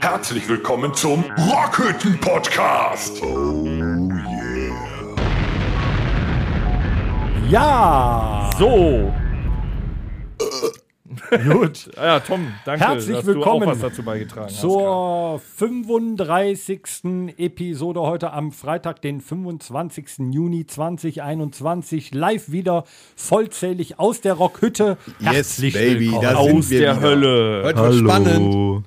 Herzlich willkommen zum Rockhütten Podcast. Oh Ja! So. Gut. Ja, Tom, danke, Herzlich dass willkommen du auch was dazu beigetragen hast. Zur 35. Episode heute am Freitag, den 25. Juni 2021. Live wieder vollzählig aus der Rockhütte. Herzlich baby, willkommen. da Aus der wieder. Hölle. Heute wird spannend.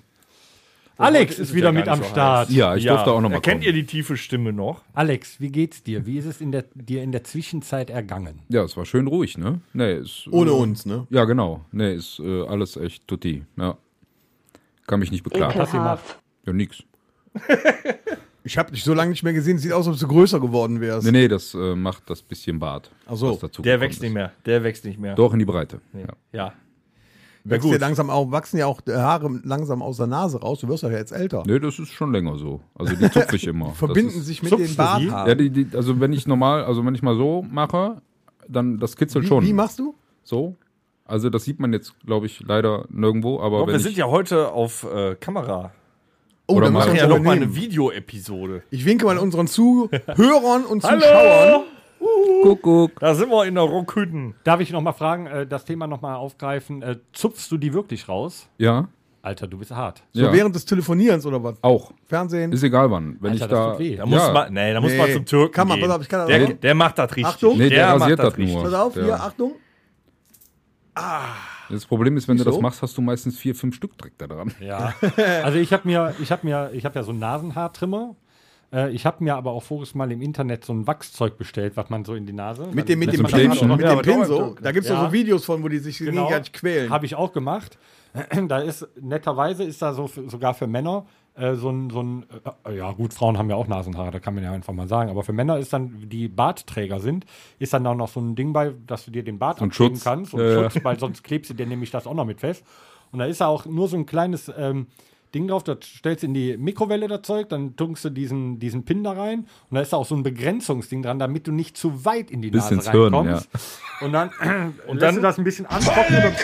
Alex ist wieder ja mit am Start. Ja, ich durfte auch noch mal Erkennt kommen. ihr die tiefe Stimme noch? Alex, wie geht's dir? Wie ist es in der, dir in der Zwischenzeit ergangen? Ja, es war schön ruhig, ne? Nee, ist, Ohne äh, uns, ne? Ja, genau. Nee, ist äh, alles echt tutti. Ja. Kann mich nicht beklagen. Was macht? Ja, nix. Ich habe dich so lange nicht mehr gesehen. Sieht aus, als ob du größer geworden wärst. Nee, nee, das äh, macht das bisschen Bart. Ach so. was dazu Der wächst ist. nicht mehr. Der wächst nicht mehr. Doch in die Breite. Ja. Ja. Wächst dir langsam auch, wachsen ja auch Haare langsam aus der Nase raus. Du wirst ja jetzt älter. Nee, das ist schon länger so. Also die zupfe ich immer. Verbinden das ist, sich mit den Barthaaren. Ja, die, die, also wenn ich normal, also wenn ich mal so mache, dann das kitzelt wie, schon. wie machst du? so? Also das sieht man jetzt, glaube ich, leider nirgendwo, aber Doch, wenn wir sind ja heute auf äh, Kamera. Oh, Oder da mal- müssen Machen wir ja uns noch mal eine. Videoepisode. Ich winke mal unseren Zuhörern und Hallo! Zuschauern. Kuckuck. Da sind wir in der Rockhütten. Darf ich noch mal fragen, äh, das Thema noch mal aufgreifen? Äh, zupfst du die wirklich raus? Ja, Alter, du bist hart. So ja. während des Telefonierens oder was? auch. Fernsehen. Ist egal wann. Wenn Alter, ich das da, tut weh. Da muss ja, man, nee, da muss Nee. man zum Türken Kann man, gehen. pass auf, ich kann das der, auch. der macht das richtig. Achtung. Nee, der macht rasiert das richtig. nur. Pass auf, Der- hier, Achtung. Das Problem ist, wenn du Wieso? das machst, hast du meistens vier, fünf Stück direkt da dran. Ja. Also ich habe mir, ich habe mir, ich habe ja so einen Nasenhaartrimmer. Äh, Ich habe mir aber auch voriges Mal im Internet so ein Wachszeug bestellt, was man so in die Nase. Mit dem, mit Mit dem dem mit Ja, dem aber Pin dauert so. doch. Da gibt es Ja. so Videos von, wo die sich gegenseitig quälen. Habe ich auch gemacht. Da ist netterweise ist da so für, sogar für Männer äh, so ein, so ein äh, ja gut, Frauen haben ja auch Nasenhaare, da kann man ja einfach mal sagen. Aber für Männer ist dann, die Bartträger sind, ist dann auch noch so ein Ding bei, dass du dir den Bart ein abkleben Schutz. kannst. Und Ja, ja. Schutz, weil sonst klebst du dir nämlich das auch noch mit fest. Und da ist da auch nur so ein kleines ähm, Ding drauf, das stellst du in die Mikrowelle das Zeug, dann tunkst du diesen, diesen Pin da rein und da ist da auch so ein Begrenzungsding dran, damit du nicht zu weit in die Bis Nase reinkommst. Und dann, und dann- du das ein bisschen antrocknen. und-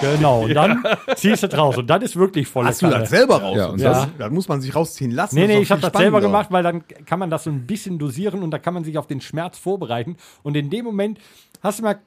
Genau, und dann ziehst du es raus. Und das ist wirklich voll Hast du das selber raus? Ja, und Ja. das, Das muss man sich rausziehen lassen. Nee, Das nee, ich habe das selber gemacht, weil dann kann man das so ein bisschen dosieren und da kann man sich auf den Schmerz vorbereiten. Und in dem Moment hast du mal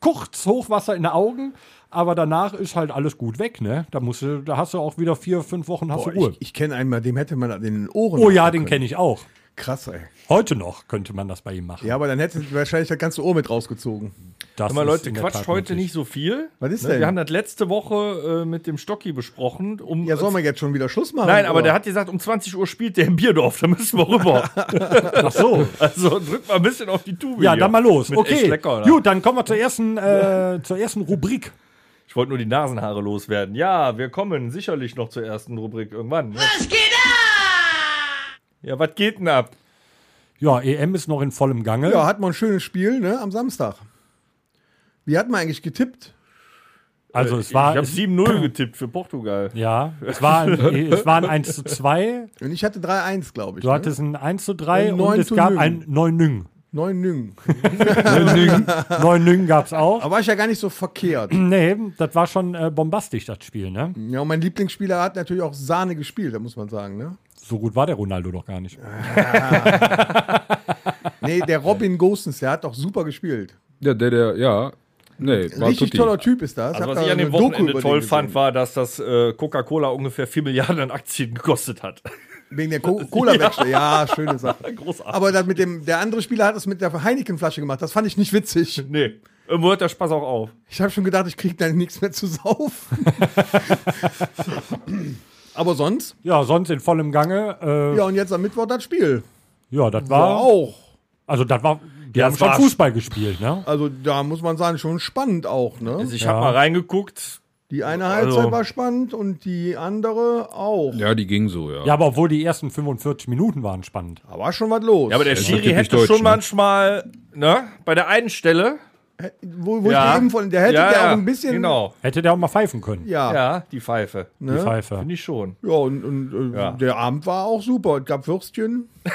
kurz Hochwasser in den Augen, aber danach ist halt alles gut weg, ne? Da musst du, da hast du auch wieder vier, fünf Wochen hast Boah, du Ruhe. ich, ich kenne einen, bei dem hätte man in den Ohren. oh ja, den kenne ich auch. Krass, ey. Heute noch könnte man das bei ihm machen. Ja, aber dann hätte wahrscheinlich das ganze Ohr mit rausgezogen. das Aber ist Leute, quatscht heute möglich. nicht so viel. Was ist Ne, denn? Wir haben das letzte Woche äh, mit dem Stocki besprochen. Um, Ja, sollen wir jetzt schon wieder Schluss machen? Nein, aber oder? der hat gesagt, um 20 Uhr spielt der im Bierdorf, da müssen wir rüber. Ach so. also drück mal ein bisschen auf die Tube. Ja, hier. dann mal los. Mit okay. lecker? Gut, dann kommen wir zur ersten, äh, zur ersten Rubrik. Ich wollte nur die Nasenhaare loswerden. Ja, wir kommen sicherlich noch zur ersten Rubrik irgendwann. Was geht ab? Ja, was geht denn ab? Ja, EM ist noch in vollem Gange. Ja, hatten wir ein schönes Spiel, ne, am Samstag. Wie hat man eigentlich getippt? also es war. ich habe es, 7-0 getippt für Portugal. ja, es war, ein, es war ein 1 zu 2. Und ich hatte 3-1, glaube ich. Du hattest ein 1 zu 3 Und und, neun es gab Nüng. ein 9 Nüng. Neun Nüng. 9 Nüng gab es auch. Aber war ich ja gar nicht so verkehrt. Nee, das war schon äh, bombastisch, das Spiel, ne? Ja, und mein Lieblingsspieler hat natürlich auch Sahne gespielt, da muss man sagen, ne? So gut war der Ronaldo doch gar nicht. Nee, der Robin Gosens, der hat doch super gespielt. ja, der, der, ja. Nee, war Richtig tutti. toller Typ ist das. Also was da ich an dem Wochenende toll fand, war, dass das äh, Coca-Cola ungefähr 4 Milliarden an Aktien gekostet hat. Wegen der Co Cola-Wechsel. Ja. schöne Sache. Großartig. Aber das mit dem, der andere Spieler hat es mit der Heineken-Flasche gemacht. Das fand ich nicht witzig. Nee. Irgendwo hört der Spaß auch auf. Ich habe schon gedacht, ich kriege da nichts mehr zu saufen. Aber sonst, Ja, sonst in vollem Gange. Äh, ja, ja. und jetzt am Mittwoch das Spiel. das War war. auch. Also, das war. Die Ja, haben schon Fußball gespielt, ne? Also da muss man sagen, schon spannend auch. Ne? Also ich Ja. habe mal reingeguckt. Die eine Also- Halbzeit war spannend und die andere auch. Ja, die ging so, ja. Ja, aber obwohl die ersten 45 Minuten waren spannend. Da war schon was los. Ja, aber der ist Schiri hätte deutsch, schon ne? manchmal, ne, bei der einen Stelle wo, wo Ja. ich eben von, der hätte ja, ja, auch ein bisschen. Genau. Hätte der auch mal pfeifen können. Ja. Ja, die Pfeife. Die ne? Pfeife. Finde ich schon. Ja, und, und äh, Ja. der Abend war auch super. Es gab Würstchen.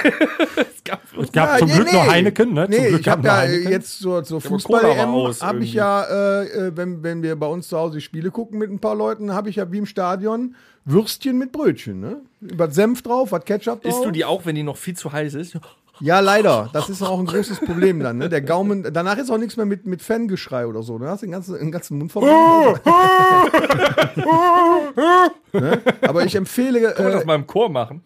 Es gab Ja, zum nee, Glück nur nee. Heineken, ne? Zum Nee, Glück ich habe nur ja Heineken. jetzt zur, zur Fußball-EM aus habe ich ja, äh, äh, wenn, wenn wir bei uns zu Hause Spiele gucken mit ein paar Leuten, habe ich ja wie im Stadion Würstchen mit Brötchen. Ne? Was Senf drauf, was Ketchup drauf. Isst du die auch, wenn die noch viel zu heiß ist? Ja, leider. Das ist auch ein großes Problem dann. Ne? Der Gaumen, danach ist auch nichts mehr mit, mit Fangeschrei oder so. Du hast den ganzen, den ganzen Mund voll. ne? Aber ich empfehle. Kann man das Äh, mal im Chor machen?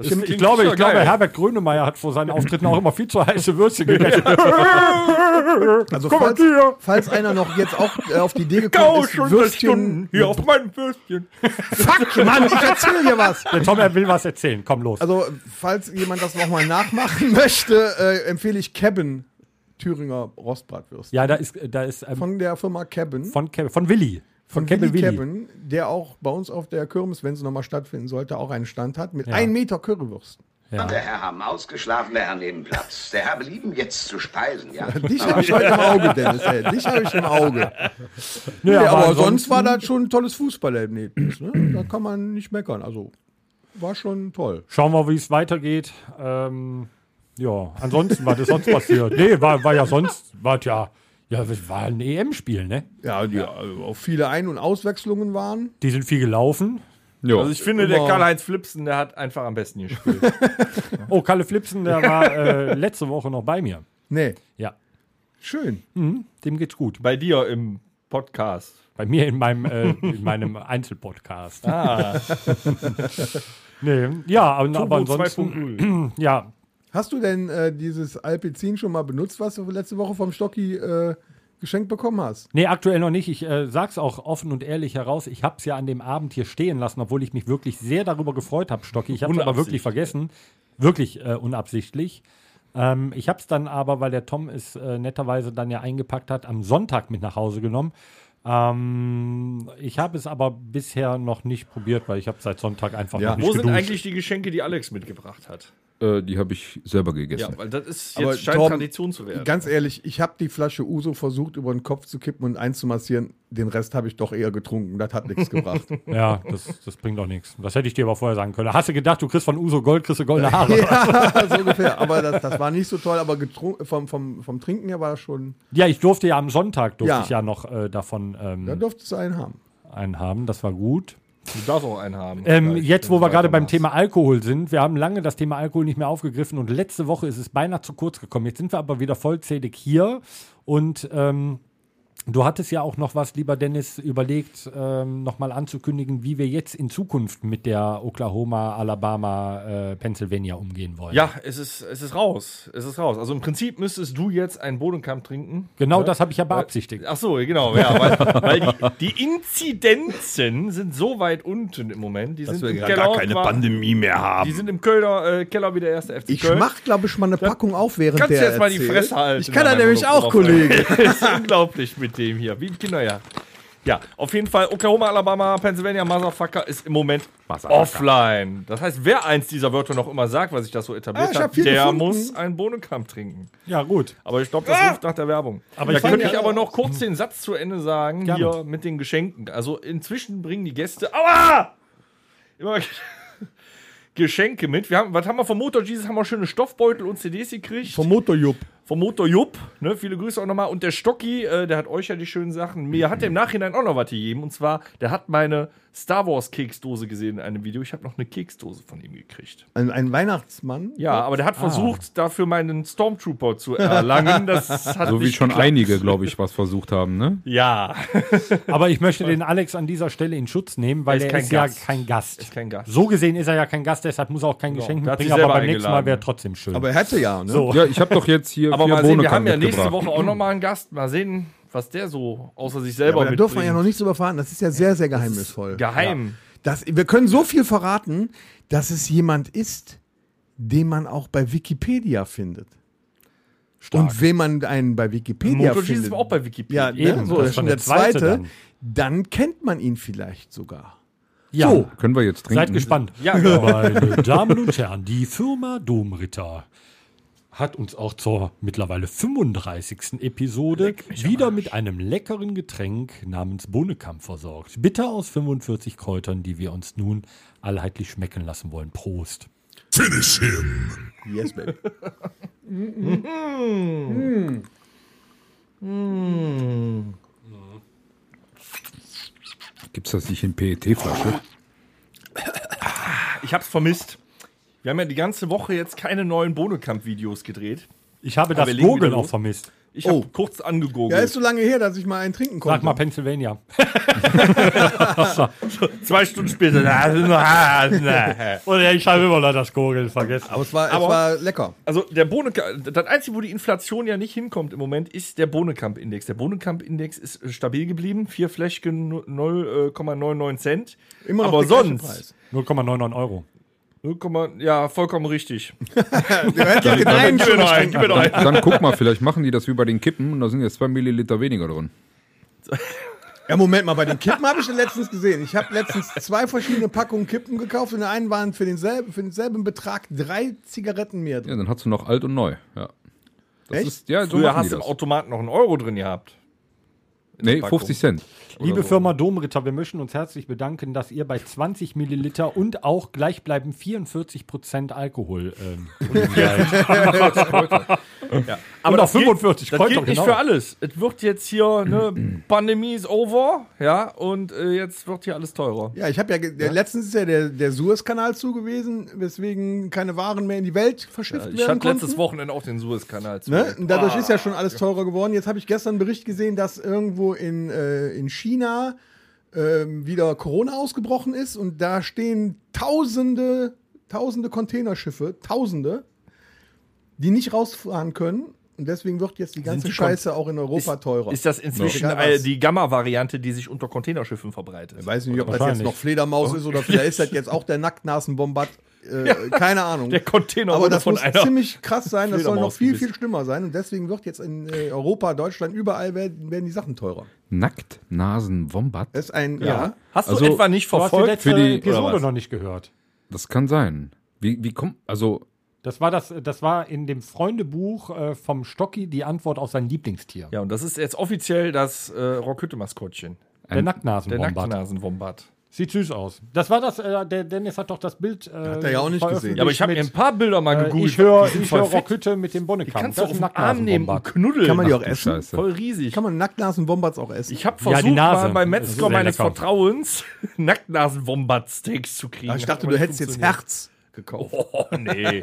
Ich, ich, glaube, ich glaube. Herbert Grönemeyer hat vor seinen Auftritten auch immer viel zu heiße Würstchen gegessen. also mal falls, hier. falls einer noch jetzt auch äh, auf die Idee gekommen ist, Würstchen. hier auf meinem Würstchen. Fuck, Mann, ich erzähl dir was. Der Tom, er will was erzählen. Komm los. Also, falls jemand das nochmal nachmachen möchte, äh, empfehle ich Cabin Thüringer Rostbratwürste. ja, da ist, da ist ähm, Von der Firma Cabin. von, Ke- von Willi. Von, Von Kebel Willi. Cabin, der auch bei uns auf der Kirmes, wenn sie nochmal stattfinden sollte, auch einen Stand hat mit Ja. 1 Meter Currywürsten. Ja. Der Herr haben ausgeschlafen, der Herr nehmen Platz. Der Herr belieben jetzt zu speisen, ja. Dich habe ich heute im Auge, Dennis. Ey. Dich habe ich im Auge. Nee, Nee, aber, ansonsten- sonst war das schon ein tolles Fußballerlebnis. Ne? Da kann man nicht meckern. Also war schon toll. Schauen wir, wie es weitergeht. Ähm, ja, ansonsten, was ist sonst passiert? Nee, war, war ja sonst, war ja, ja, es war ein EM-Spiel, ne? Ja, die, also auch viele Ein- und Auswechslungen waren. Die sind viel gelaufen. Ja. Also ich finde, der Immer- Karl-Heinz Flipsen, der hat einfach am besten gespielt. Oh, Kalle Flipsen, der war äh, letzte Woche noch bei mir. Nee, Ja, schön. mhm, dem geht's gut. Bei dir im Podcast. Bei mir in meinem, äh, in meinem Einzelpodcast. Ah, Nee, ja, aber, aber ansonsten, 2.0. ja, Hast du denn äh, dieses Alpizin schon mal benutzt, was du letzte Woche vom Stocki äh, geschenkt bekommen hast? Nee, aktuell noch nicht. Ich äh, sag's auch offen und ehrlich heraus. Ich hab's ja an dem Abend hier stehen lassen, obwohl ich mich wirklich sehr darüber gefreut habe, Stocki. Ich hab's aber wirklich vergessen. Wirklich äh, unabsichtlich. Ähm, ich hab's dann aber, weil der Tom es äh, netterweise dann ja eingepackt hat, am Sonntag mit nach Hause genommen. Ähm, ich habe es aber bisher noch nicht probiert, weil ich habe seit Sonntag einfach Ja. noch nicht wo sind geduscht. eigentlich die Geschenke, die Alex mitgebracht hat? Äh, die habe ich selber gegessen. Ja, weil das ist Aber jetzt scheint Torben, Tradition zu werden. Ganz ehrlich, ich habe die Flasche Uso versucht, über den Kopf zu kippen und einzumassieren. Den Rest habe ich doch eher getrunken. Das hat nichts gebracht. Ja, das, das bringt doch nichts. Das hätte ich dir aber vorher sagen können. Hast du gedacht, du kriegst von Uso Gold, kriegst du goldene Haare? ja, so ungefähr. Aber das, das war nicht so toll. Aber vom, vom, vom Trinken her war das schon. Ja, ich durfte ja am Sonntag durfte Ja. ich ja noch äh, davon ähm, Da durftest du einen haben. einen haben. Das war gut. Du darfst auch einen haben. Ähm, jetzt, wo wir gerade beim. Thema Alkohol sind, wir haben lange das Thema Alkohol nicht mehr aufgegriffen und letzte Woche ist es beinahe zu kurz gekommen. Jetzt sind wir aber wieder vollzählig hier und ähm, du hattest ja auch noch was, lieber Dennis, überlegt, ähm, nochmal anzukündigen, wie wir jetzt in Zukunft mit der Oklahoma, Alabama, äh, Pennsylvania umgehen wollen. Ja, es ist, es ist raus. Es ist raus. Also im Prinzip müsstest du jetzt einen Bodenkampf trinken. Genau das habe ich ja beabsichtigt. Ach so, genau, ja, weil, weil die, die Inzidenzen sind so weit unten im Moment. Die sind im Keller qua- Pandemie mehr Die haben. sind im Kölner äh, Keller wie der erste FC Ich Köln. mach, glaube ich, mal eine Packung auf, während Kannst du der jetzt mal die. Fresse halten? Ich kann da nämlich auch. Kollege. Das ist unglaublich mit dem hier, wie ein Kinderjahr. Ja, auf jeden Fall Oklahoma, Alabama, Pennsylvania, Motherfucker ist im Moment offline. Das heißt, wer eins dieser Wörter noch immer sagt, was sich das so Ah, etabliert ich hab hat, viel der gefunden. muss einen Bohnenkamp trinken. Ja, gut. Aber ich glaube, das ruft nach der Werbung. Aber da ich könnte ja- ich aber noch kurz den Satz zu Ende sagen, Gerne. hier mit den Geschenken. Also inzwischen bringen die Gäste, aua! Immer Geschenke mit. Wir haben, was haben wir vom Motor Jesus? Haben wir schöne Stoffbeutel und CDs gekriegt. Vom Motorjupp. Vom Motor Jupp. Ne? Viele Grüße auch nochmal. Und der Stocki, äh, der hat euch ja die schönen Sachen. Mir hat er im Nachhinein auch noch was gegeben. Und zwar, der hat meine Star Wars Keksdose gesehen in einem Video. Ich habe noch eine Keksdose von ihm gekriegt. Ein, ein Weihnachtsmann. Ja, aber der hat versucht, dafür meinen Stormtrooper zu erlangen. Das hat So wie schon geklappt. einige, glaube ich, was versucht haben, ne? Ja, Aber ich möchte den Alex an dieser Stelle in Schutz nehmen, weil Er ist er kein ist Gast. ja kein Gast. ist kein Gast. So gesehen ist er ja kein Gast, deshalb muss er auch kein Geschenk der hat sich mitbringen, aber beim nächsten Mal wäre trotzdem schön. Aber er hätte ja, ne? so. Ja, ich habe doch jetzt hier Aber mal sehen, wir haben ja nächste. Woche auch nochmal einen Gast. Mal sehen, was der so außer sich Ja, selber aber da dürfen wir ja noch nichts über verraten. Das ist ja sehr, sehr geheimnisvoll. Geheim. Das, wir können so viel verraten, dass es jemand ist, den man auch bei Wikipedia findet. Und wenn man einen bei Wikipedia Moto Jesus findet, ist auch bei Wikipedia. ja, Eben, ne, so, das ist schon der zweite, dann. dann. kennt man ihn vielleicht sogar. Ja. So. Können wir jetzt trinken? Seid gespannt. Ja, genau. Meine Damen und Herren, die Firma Domritter hat uns auch zur mittlerweile 35. Episode wieder mit einem leckeren Getränk namens Bohnekamp versorgt. Bitter aus 45 Kräutern, die wir uns nun allheitlich schmecken lassen wollen. Prost. Finish him. Yes, baby. Gibt's das nicht in PET-Flasche? Ich hab's vermisst. Wir haben ja die ganze Woche jetzt keine neuen Bohnekamp-Videos gedreht. Ich habe das Gurgeln auch vermisst. Ich habe Oh. kurz Ja, angegogelt. ist so lange her, dass ich mal einen trinken konnte. Sag mal Pennsylvania. Zwei Stunden später. Oder ich habe immer noch das Gurgeln vergessen. Aber es war, Aber- es war lecker. Also der Bohnekamp, das Einzige, wo die Inflation ja nicht hinkommt im Moment, ist der Bohnekamp-Index. Der Bohnekamp-Index ist äh, stabil geblieben, vier Fläschchen 0,99 Cent. Immer noch Aber sonst, Preis. 0,99 Euro. 0, ja, vollkommen richtig. Den einen Gib mir schon noch einen, gib mir noch einen. Dann guck mal, vielleicht machen die das wie bei den Kippen und da sind jetzt zwei Milliliter weniger drin. Ja, Moment mal, bei den Kippen habe ich letztens gesehen. Ich habe letztens zwei verschiedene Packungen Kippen gekauft und in der einen waren für denselben, für denselben Betrag drei Zigaretten mehr drin. Ja, dann hast du noch alt und neu. Ja. Das Echt? Ist, ja, so Früher hast du im das. Automaten noch einen Euro drin gehabt. Nee, Packung. 50 Cent. Liebe Firma Domritter, wir möchten uns herzlich bedanken, dass ihr bei 20 Milliliter und auch gleichbleibend 44 Prozent Alkohol ähm, Ja. Aber das noch gilt- 45 Das Kräuter, gilt nicht genau. für alles. Es wird jetzt hier, ne, Pandemie ist over, ja, und äh, jetzt wird hier alles teurer. Ja, ich habe ja, ge- der, letztens ist ja der, der Suezkanal zugewiesen, weswegen keine Waren mehr in die Welt verschifft Ich werden hatte konnten. letztes Wochenende auch den Suezkanal zu. Ne? Und dadurch ist ja schon alles teurer geworden. Jetzt habe ich gestern einen Bericht gesehen, dass irgendwo in, äh, in China ähm, wieder Corona ausgebrochen ist und da stehen tausende, tausende Containerschiffe, tausende, die nicht rausfahren können. Und deswegen wird jetzt die ganze die Scheiße auch in Europa teurer. Ist das inzwischen äh, was. die Gamma-Variante, die sich unter Containerschiffen verbreitet? ich weiß nicht, ob das jetzt noch Fledermaus ist oder vielleicht ist das jetzt auch der Nacktnasenbombat. Äh, Keine Ahnung. Der Container Aber das von muss einer ziemlich krass sein. Das soll noch viel, viel schlimmer sein. Und deswegen wird jetzt in äh, Europa, Deutschland, überall werden, werden die Sachen teurer. Nackt, Nasen, Wombat. Ist ein, ja. Hast du Also, etwa nicht Du hast die verfolgt? letzte Episode noch nicht gehört. Das kann sein. Wie, wie kommt, also, Das war, das, das war in dem Freundebuch äh, vom Stocki die Antwort auf sein Lieblingstier. Ja, und das ist jetzt offiziell das äh, Rockhütte-Maskottchen. Der Der Nacktnasenwombat. Sieht süß aus. Das war das, äh, der Dennis hat doch das Bild. Äh, Hat er ja auch nicht gesehen. Ja, aber ich habe mir ein paar Bilder mal äh, gegoogelt. Ich höre hör. Rockhütte mit dem Die Bonnekamp. kannst du Das auf ist den Arm nehmen und knuddeln. Kann man die auch ach essen? Scheiße. Voll riesig. Kann man Nacktnasenwombats auch essen? ich habe Ja, versucht, Nase. mal beim Metzger meines lecker. Vertrauens Nacktnasen-Wombat-Steaks zu kriegen. Ah, ich dachte, du hättest jetzt. Herz gekauft. Oh, nee.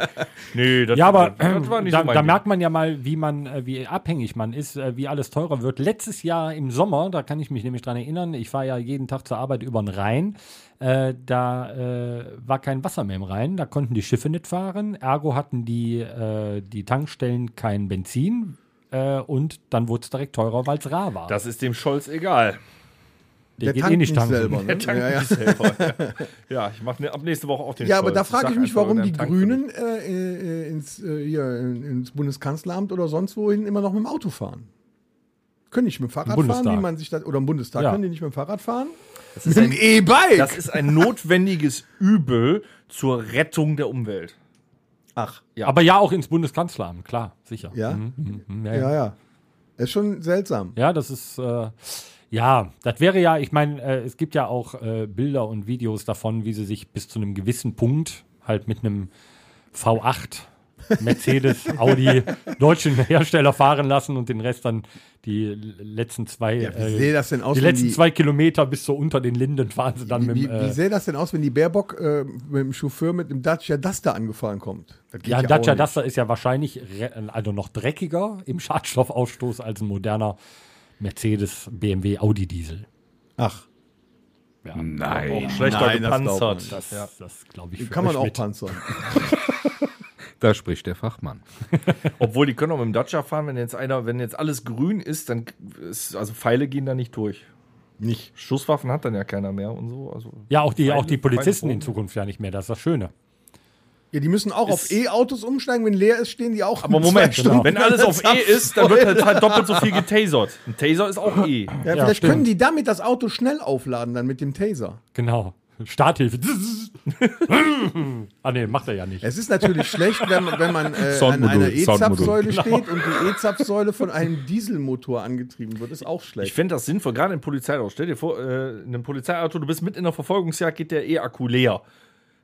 nee, das, Ja, aber das war nicht da, so da merkt man ja mal, wie man, äh, wie abhängig man ist, äh, wie alles teurer wird. Letztes Jahr im Sommer, da kann ich mich nämlich dran erinnern, ich fahre ja jeden Tag zur Arbeit über den Rhein. Äh, da äh, war kein Wasser mehr im Rhein, da konnten die Schiffe nicht fahren. Ergo hatten die, äh, die Tankstellen kein Benzin. Äh, und dann wurde es direkt teurer, weil es rar war. Das ist dem Scholz egal. Der geht eh nicht tanken. selber. Ne? Der tankt Ja, ja. selber. ja, ich mache ne, ab nächste Woche auch den ja, aber Scholz. da frage ich mich, warum der die Grünen äh, äh, ins, äh, hier, in- ins Bundeskanzleramt oder sonst wohin immer noch mit dem Auto fahren. Können nicht mit dem Fahrrad fahren, wie man sich das, oder im Bundestag Ja. können die nicht mit dem Fahrrad fahren? Das Mit ist dem ein- E-Bike! Das ist ein notwendiges Übel zur Rettung der Umwelt. Ach, Ja. Aber ja, auch ins Bundeskanzleramt, klar, sicher. ja? Mhm, mhm, ja, Ja, ja. ja. Ist schon seltsam. Ja, das ist, äh, ja, das wäre ja, ich meine, äh, es gibt ja auch äh, Bilder und Videos davon, wie sie sich bis zu einem gewissen Punkt halt mit einem V8 Mercedes, Audi, deutschen Hersteller fahren lassen und den Rest dann die letzten zwei, Ja, wie äh, aus, die letzten die- zwei Kilometer bis so unter den Linden fahren sie dann Wie, mit wie, dem, wie äh, sähe das denn aus, wenn die Baerbock äh, mit dem Chauffeur mit dem Dacia Duster angefahren kommt? Ja, ein auch Dacia. Duster ist ja wahrscheinlich also noch dreckiger im Schadstoffausstoß als ein moderner Mercedes, BMW, Audi Diesel. Ach, Ja, Nein. Schlechter Nein, das gepanzert. man. das, ja. das glaube ich. für kann man auch mit. panzern. Da spricht der Fachmann. Obwohl, die können auch mit dem Dacia fahren, wenn jetzt einer, wenn jetzt alles grün ist, dann ist, also Pfeile gehen da nicht durch. Nicht. Schusswaffen hat dann ja keiner mehr und so. Also Ja, auch die, Feinde- auch die Polizisten in Zukunft ja nicht mehr. Das ist das Schöne. Ja, die müssen auch auf E-Autos umsteigen. Wenn leer ist, stehen die auch. Aber Moment, zwei Stunden wenn alles auf E ist, dann wird halt, halt doppelt so viel getasert. Ein Taser ist auch E. Ja, Ja, vielleicht stimmt. können die damit das Auto schnell aufladen, dann mit dem Taser. Genau. Starthilfe. ah, nee, macht er ja nicht. Es ist natürlich schlecht, wenn, wenn man äh, an einer E-Zapfsäule steht und die E-Zapfsäule von einem Dieselmotor angetrieben wird. Ist auch Ich schlecht. fände das sinnvoll, gerade im Polizeiauto. Stell dir vor, äh, in einem Polizeiauto, du bist mit in der Verfolgungsjagd, geht der E-Akku leer.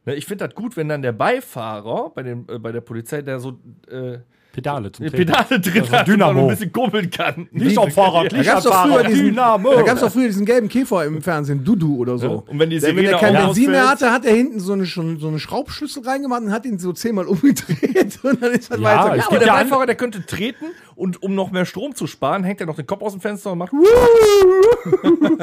Ne, ich finde das gut, wenn dann der Beifahrer bei, den, äh, bei der Polizei, der so äh, Pedale zum die Treten. Pedale drin Also hat Dynamo. ein bisschen kurbeln kann. Nicht auf Fahrrad, Da nicht gab auf es doch früher Fahrrad. diesen, Dynamo. da gab's doch früher diesen gelben Käfer im Fernsehen, Dudu oder so. Ja, und wenn die der, wenn Sirene er kein Benzin mehr hatte, hat er hinten so eine, schon, so eine Schraubschlüssel reingemacht und hat ihn so zehnmal umgedreht und dann ist er Ja, weiter. es Aber der ja Beifahrer, der könnte treten und um noch mehr Strom zu sparen, hängt er noch den Kopf aus dem Fenster und macht.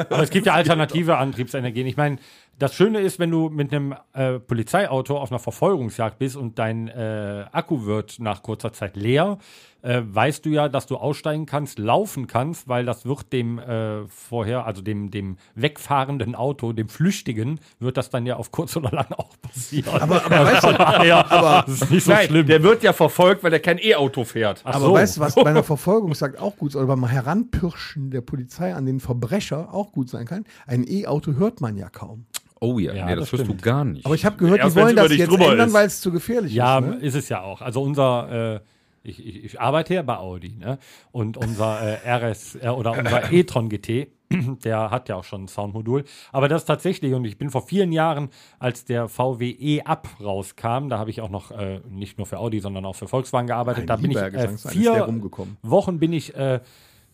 Aber es gibt ja alternative Antriebsenergien. Ich meine, das Schöne ist, wenn du mit einem äh, Polizeiauto auf einer Verfolgungsjagd bist und dein äh, Akku wird nach kurzer Zeit leer, äh, weißt du ja, dass du aussteigen kannst, laufen kannst, weil das wird dem äh, vorher, also dem, dem wegfahrenden Auto, dem Flüchtigen, wird das dann ja auf kurz oder lang auch passieren. Aber, aber weißt du, ja, aber das ist nicht so Nein, schlimm. der wird ja verfolgt, weil er kein E-Auto fährt. Ach Aber so. weißt du, was bei einer Verfolgungsjagd auch gut oder beim Heranpirschen der Polizei an den Verbrecher auch gut sein kann? Ein E-Auto hört man ja kaum. Oh ja, Ja, nee, das das, hörst stimmt. du gar nicht. Aber ich habe gehört, Erst die wollen das jetzt ändern, weil es zu gefährlich Ja, ist. Ne? ist es ja auch. Also unser, äh, ich, ich, ich arbeite ja bei Audi, ne? Und unser äh, RS äh, oder unser e-tron GT, der hat ja auch schon ein Soundmodul. Aber das tatsächlich, und ich bin vor vielen Jahren, als der VW E-Up rauskam, da habe ich auch noch äh, nicht nur für Audi, sondern auch für Volkswagen gearbeitet. Ein da bin ich äh, vier rumgekommen. Wochen bin ich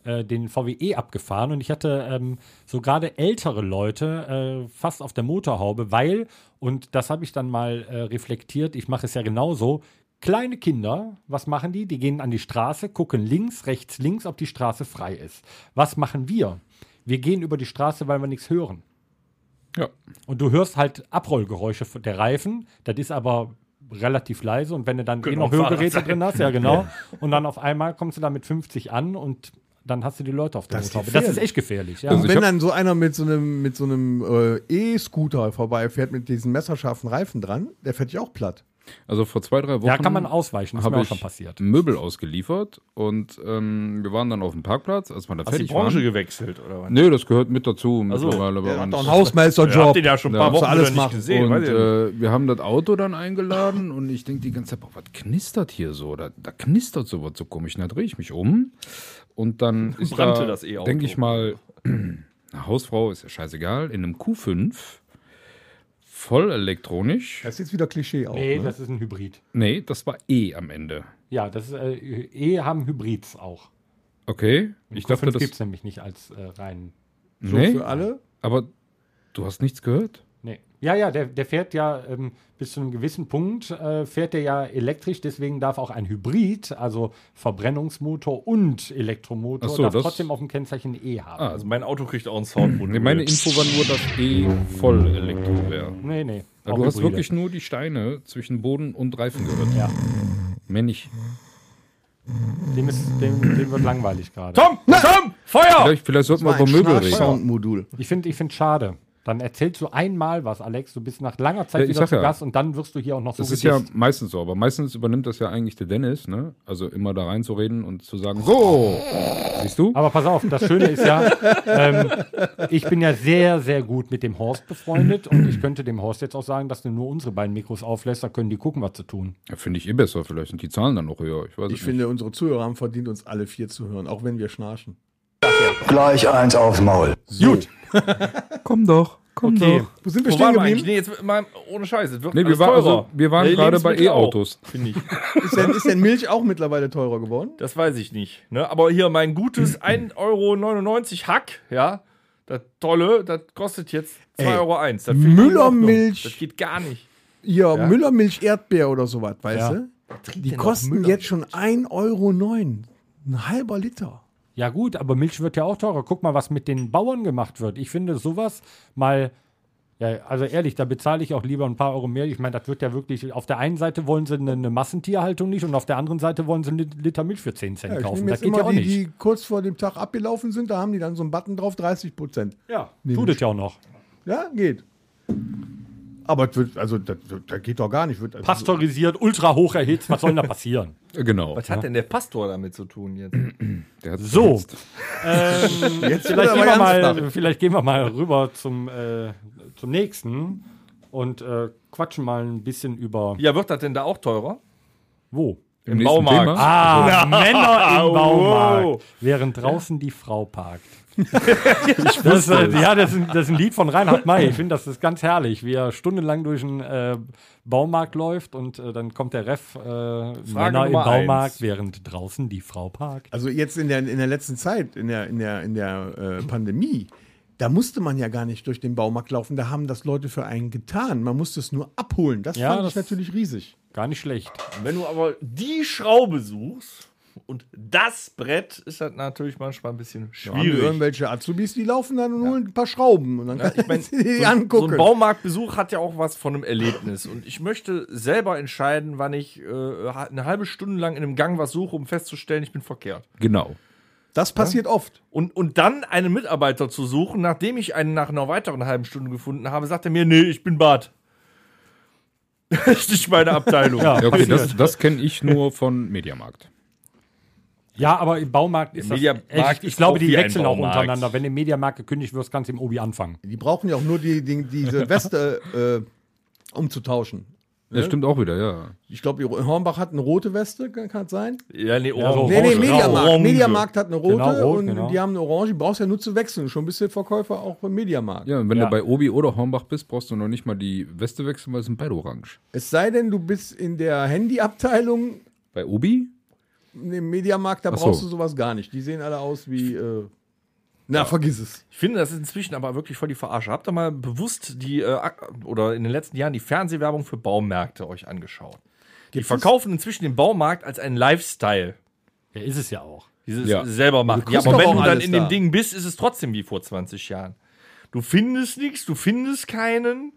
äh, den VW E abgefahren und ich hatte ähm, so gerade ältere Leute äh, fast auf der Motorhaube, weil, und das habe ich dann mal äh, reflektiert, ich mache es ja genauso, kleine Kinder, was machen die? Die gehen an die Straße, gucken links, rechts, links, ob die Straße frei ist. Was machen wir? Wir gehen über die Straße, weil wir nichts hören. ja. Und du hörst halt Abrollgeräusche der Reifen, das ist aber relativ leise und wenn du dann eh Können noch Hörgeräte drin hast, ja genau, und dann auf einmal kommst du da mit 50 an und dann hast du die Leute auf der Das Motorhaube. Das ist gefährlich. echt gefährlich, ja. Also Und ich wenn dann so einer mit so einem, mit so einem äh, E-Scooter vorbeifährt mit diesen messerscharfen Reifen dran, der fährt dich auch platt. Also vor zwei, drei Wochen. ja, kann man ausweichen, ist mir habe auch ich schon passiert. Möbel ausgeliefert und ähm, wir waren dann auf dem Parkplatz, als wir da Hast du die fertig Branche waren. gewechselt oder was? Nee, das gehört mit dazu so. mittlerweile hat uns. doch einen Ja, habt Hausmeisterjob. den ja schon ein Ja, paar musst Wochen alles nicht machen. gesehen. weiß Und äh, wir haben das Auto dann eingeladen und ich denke die ganze Zeit, boah, was knistert hier so? Da, da knistert sowas so komisch. Und da drehe ich mich um und dann ist Brannte da, das E-Auto. denke ich mal, eine Hausfrau, ist ja scheißegal, in einem Q5, voll elektronisch. Das ist jetzt wieder Klischee auch. Nee, ne? das ist ein Hybrid. Nee, das war E am Ende. Ja, das ist, äh, E haben Hybrids auch. Okay, ich dachte, gibt das... es nämlich nicht als äh, rein. so nee, für alle. aber du hast nichts gehört? Ja, ja, der, der fährt ja ähm, bis zu einem gewissen Punkt, äh, fährt der ja elektrisch, deswegen darf auch ein Hybrid, also Verbrennungsmotor und Elektromotor, so, darf das- trotzdem auf dem Kennzeichen E haben. Ah, Also mein Auto kriegt auch einen Soundmodul. Nee, meine Info war nur, dass E voll Elektro wäre. Nee, nee. Auch du hast Hybride. wirklich nur die Steine zwischen Boden und Reifen gehört. Ja. Mehr nicht. Dem, ist, dem, dem wird langweilig gerade. Tom! Tom! Feuer! Vielleicht, vielleicht sollten wir über ein Möbel reden. Ich finde ich find schade. Dann erzählst du einmal was, Alex. Du bist nach langer Zeit Ja, ich wieder zu ja. Gast und dann wirst du hier auch noch so Das ist ja meistens so, aber meistens übernimmt das ja eigentlich der Dennis, ne? Also immer da reinzureden und zu sagen, so, siehst du? Aber pass auf, das Schöne ist ja, ähm, ich bin ja sehr, sehr gut mit dem Horst befreundet und ich könnte dem Horst jetzt auch sagen, dass du nur unsere beiden Mikros auflässt, da können die gucken, was zu tun. Ja, Finde ich eh besser, vielleicht sind die Zahlen dann noch höher. Ich weiß Ich finde, unsere Zuhörer haben verdient, uns alle vier zu hören, auch wenn wir schnarchen. Gleich eins aufs Maul. Gut, nicht. Komm doch, komm okay. doch. Wo sind wir Wo stehen waren wir eigentlich? geblieben? Nee, jetzt mal ohne Scheiß. Es wird Nee, wir, war, also, wir waren Ja, gerade bei E-Autos. Finde ich. Ist denn, ist denn Milch auch mittlerweile teurer geworden? Das weiß ich nicht. Ne? Aber hier mein gutes 1,99 Euro Hack, ja, das tolle, das kostet jetzt 2,01 Ey, Euro. Das. Müllermilch. Das geht gar nicht. Hier, Müllermilch Erdbeer oder sowas, weißt Ja. du? Die kosten jetzt schon 1,09 Euro. Ein halber Liter. Ja gut, aber Milch wird ja auch teurer. Guck mal, was mit den Bauern gemacht wird. Ich finde sowas mal, ja, also ehrlich, da bezahle ich auch lieber ein paar Euro mehr. Ich meine, das wird ja wirklich, auf der einen Seite wollen sie eine, eine Massentierhaltung nicht und auf der anderen Seite wollen sie einen Liter Milch für 10 Cent Ja, ich kaufen. nehme Das geht immer ja auch die, nicht. die kurz vor dem Tag abgelaufen sind, da haben die dann so einen Button drauf, 30 Prozent. ja, tut es ja auch noch. Ja, geht. Aber wird, also, das, das geht doch gar nicht. Wird, also, Pasteurisiert, ultra hoch erhitzt, was soll denn da passieren? Äh, Genau. Was hat denn der Pastor damit zu tun jetzt? Der hat So, jetzt- ähm, Jetzt vielleicht, gehen wir mal, vielleicht gehen wir mal rüber zum, äh, zum nächsten und äh, quatschen mal ein bisschen über Ja, wird das denn da auch teurer? wo? Im nächsten Baumarkt. Thema? Ah, Männer im. Baumarkt, während draußen die Frau parkt. Das, äh, ja, das ist, ein, das ist ein Lied von Reinhard May. Ich finde, das ist ganz herrlich, wie er stundenlang durch einen äh, Baumarkt läuft und äh, dann kommt der Ref äh, Männer im Baumarkt, eins. während draußen die Frau parkt. also jetzt in der, in der letzten Zeit, in der, in der, in der äh, Pandemie, da musste man ja gar nicht durch den Baumarkt laufen. Da haben das Leute für einen getan. Man musste es nur abholen. Das Ja, fand ich das- natürlich riesig. Gar nicht schlecht. Wenn du aber die Schraube suchst und das Brett, ist das natürlich manchmal ein bisschen schwierig. irgendwelche Azubis, die laufen dann und holen ein paar Schrauben und dann kann Ich mein, sie die so, so angucken. ein Baumarktbesuch hat ja auch was von einem Erlebnis. Und ich möchte selber entscheiden, wann ich äh, eine halbe Stunde lang in einem Gang was suche, um festzustellen, ich bin verkehrt. Genau. das passiert oft. Und, und dann einen Mitarbeiter zu suchen, nachdem ich einen nach einer weiteren halben Stunde gefunden habe, sagt er mir, nee, ich bin Bart. Das ist nicht meine Abteilung. Ja, Ja, okay, das, das kenne ich nur von Mediamarkt. Ja, aber im Baumarkt ist Im das. Mediamarkt ich, ich ist glaube, die ein wechseln auch Baumarkt. untereinander. Wenn im Mediamarkt gekündigt wird, kannst du im Obi anfangen. Die brauchen ja auch nur die, die, diese Weste äh, umzutauschen. Das stimmt auch wieder, ja. Ich glaube, Hornbach hat eine rote Weste, kann das sein? Ja, nee, orange. Nee, nee, Orange, Mediamarkt. Orange. Mediamarkt hat eine rote Genau, rot, und genau. die haben eine orange. Die brauchst ja nur zu wechseln. Schon bist du Verkäufer auch beim Mediamarkt. Ja, und wenn Ja. du bei Obi oder Hornbach bist, brauchst du noch nicht mal die Weste wechseln, weil es sind beide orange. Es sei denn, du bist in der Handyabteilung Bei Obi? Im Mediamarkt, da Ach so. brauchst du sowas gar nicht. Die sehen alle aus wie. Äh, na, vergiss es. Ich finde, das ist inzwischen aber wirklich voll die Verarsche. Habt ihr mal bewusst die, äh, oder in den letzten Jahren die Fernsehwerbung für Baumärkte euch angeschaut? Die verkaufen inzwischen den Baumarkt als einen Lifestyle. Ja, ist es ja auch. Dieses Ja. selber machen. Ja, kriegst aber wenn du dann in da. dem Ding bist, ist es trotzdem wie vor 20 Jahren. Du findest nichts, du findest keinen.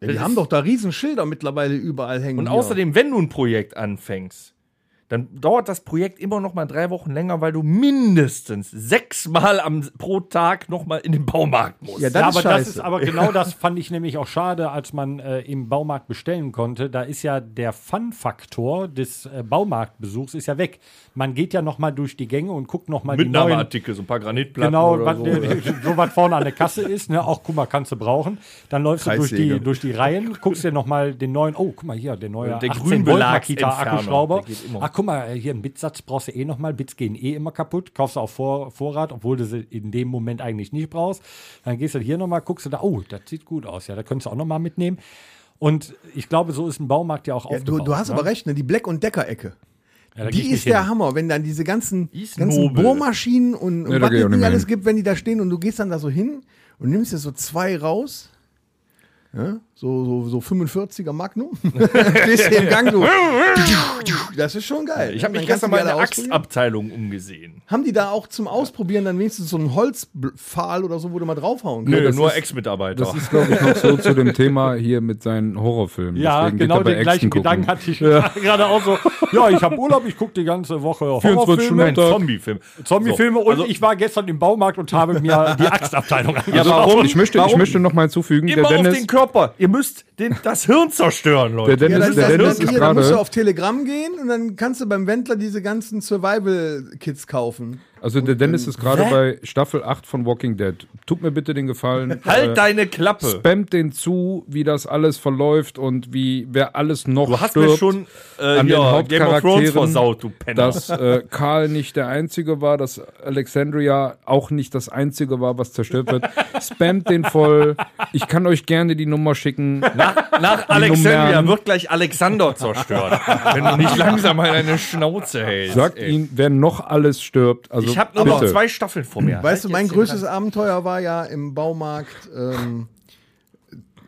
Ja, die haben doch da Riesenschilder mittlerweile überall hängen. Und hier. außerdem, wenn du ein Projekt anfängst, dann dauert das Projekt immer noch mal drei Wochen länger, weil du mindestens sechsmal am, pro Tag noch mal in den Baumarkt musst. Ja, das ja, ist aber das scheiße. ist aber genau das fand ich nämlich auch schade, als man äh, im Baumarkt bestellen konnte. Da ist ja der Fun-Faktor des äh, Baumarktbesuchs ist ja weg. Man geht ja noch mal durch die Gänge und guckt noch mal die neuen Mitnahmeartikel, so ein paar Granitplatten Genau, oder was, so. äh, so was vorne an der Kasse ist, ne? Auch guck mal, kannst du brauchen. Dann läufst du durch die, durch die Reihen, guckst dir nochmal den neuen, oh, guck mal hier, der neue Der 18 Volt Makita Akkuschrauber. der geht immer. Ach, guck mal, äh, hier ein Bitsatz brauchst du eh nochmal. Bits gehen eh immer kaputt. Kaufst du auf Vor Vorrat, obwohl du sie in dem Moment eigentlich nicht brauchst. Dann gehst du hier nochmal, guckst du da, oh, das sieht gut aus. Ja, da könntest du auch nochmal mitnehmen. Und ich glaube, so ist ein Baumarkt ja auch ja, du, aufgebaut. du hast ne? aber recht, ne? die Black- und Decker-Ecke. Ja, Die ist der hin. Hammer, wenn dann diese ganzen, ist ganzen nobel. Bohrmaschinen und, und Nee, was es nicht alles hin. gibt, wenn die da stehen und du gehst dann da so hin und nimmst dir so zwei raus. Ja, so, so, so 45er Magnum. Stehst im Gang so. Das ist schon geil. Ich habe mich gestern mal die in der. Axtabteilung umgesehen. Haben die da auch zum Ausprobieren dann wenigstens so einen Holzpfahl oder so, wo du mal draufhauen kannst? Nö, das nur Ex-Mitarbeiter. Das ist, glaube ich, noch so zu dem Thema hier mit seinen Horrorfilmen. Ja, Deswegen genau den gleichen gucken. Gedanken hatte ich gerade auch so. Ja, ich habe Urlaub, ich gucke die ganze Woche 24 Horrorfilme, Stunden. ein Zombie-Film. Zombie-Filme So, also- und ich war gestern im Baumarkt und habe mir die Axtabteilung angeschaut. Also, warum? Ich möchte, ich Warum? möchte noch mal hinzufügen, Immer der auf Dennis, den Körper. Ihr müsst den, das Hirn zerstören, Leute. der Ja, Dennis, dann, der Dennis ist hier, dann musst du gerade, auf Telegram gehen und dann kannst du beim Wendler diese ganzen Survival-Kits kaufen. Also der Dennis ist gerade bei Staffel 8 von Walking Dead. Tut mir bitte den Gefallen. Halt äh, deine Klappe. Spammt den zu, wie das alles verläuft und wie wer alles noch Du hast stirbt. mir schon äh, an den ja, Game of Thrones Hauptcharakteren, versaut, du Penner. dass äh, Karl nicht der Einzige war, dass Alexandria auch nicht das Einzige war, was zerstört wird. Spammt den voll. Ich kann euch gerne die Nummer schicken. nach nach Alexandria Nummern. wird gleich Alexander zerstört. wenn du nicht langsam mal deine Schnauze hältst. Sagt ey. ihnen, wer noch alles stirbt. Also ich habe nur noch zwei Staffeln vor mir. Weißt du, mein größtes Abenteuer war ja im Baumarkt, ähm,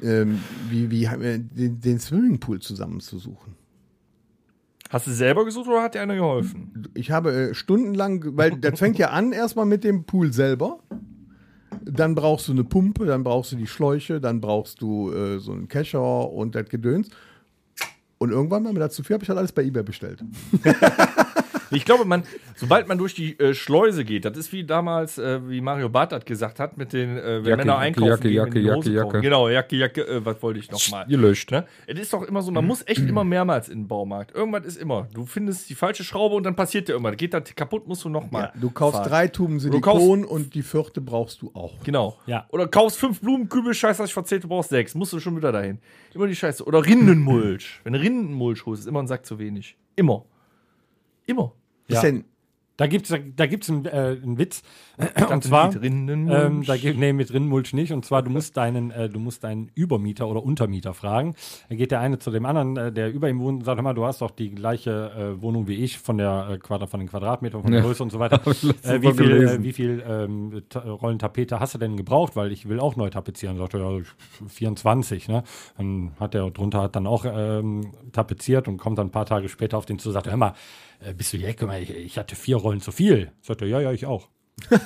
ähm, wie, wie äh, den, den Swimmingpool zusammenzusuchen. Hast du selber gesucht oder hat dir einer geholfen? Ich habe äh, stundenlang, weil das fängt ja an erstmal mit dem Pool selber. Dann brauchst du eine Pumpe, dann brauchst du die Schläuche, dann brauchst du äh, so einen Kescher und das Gedöns. Und irgendwann, weil mir das zu viel habe ich halt alles bei eBay bestellt. Ich glaube, man, sobald man durch die äh, Schleuse geht, das ist wie damals, äh, wie Mario Barth das gesagt hat, mit den, äh, wenn Jacke, Männer einkaufen Jacke, gehen, Jacke, die Jacke, Hose Jacke. kaufen. Genau, Jacke, Jacke, äh, was wollte ich nochmal? Gelöscht. Ne? Es ist doch immer so, man muss echt immer mehrmals in den Baumarkt. Irgendwas ist immer. Du findest die falsche Schraube und dann passiert dir irgendwas. Geht das kaputt, musst du nochmal. Du kaufst drei Tuben Silikon und die vierte brauchst du auch. Genau. Ja. Oder kaufst fünf Blumenkübel, scheiße, hast ich verzählt, du brauchst sechs. Musst du schon wieder dahin. Immer die Scheiße. Oder Rindenmulch. Wenn du Rindenmulch holst, ist immer ein Sack zu wenig. Immer. Immer. Ja. denn? Da gibt's, da gibt's einen, äh, einen Witz. dachte, Und zwar, mit Rindenmulch. ähm, da gibt, nee, mit Rindenmulch nicht. Und zwar, du musst deinen, äh, du musst deinen Übermieter oder Untermieter fragen. Da geht der eine zu dem anderen, äh, der über ihm wohnt, und sagt, hör mal, du hast doch die gleiche äh, Wohnung wie ich von der äh, Quadrat, von den Quadratmetern, von der Ja. Größe und so weiter. äh, wie viel, wie viel ähm, Rollen Tapete hast du denn gebraucht? Weil ich will auch neu tapezieren. Sagt er, ja, 24, ne? Dann hat er drunter hat dann auch ähm, tapeziert und kommt dann ein paar Tage später auf den zu, sagt, hör mal, bist du Ecke? Ich, ich hatte vier Rollen zu viel. Sagt er, ja, ja, ich auch. Weißt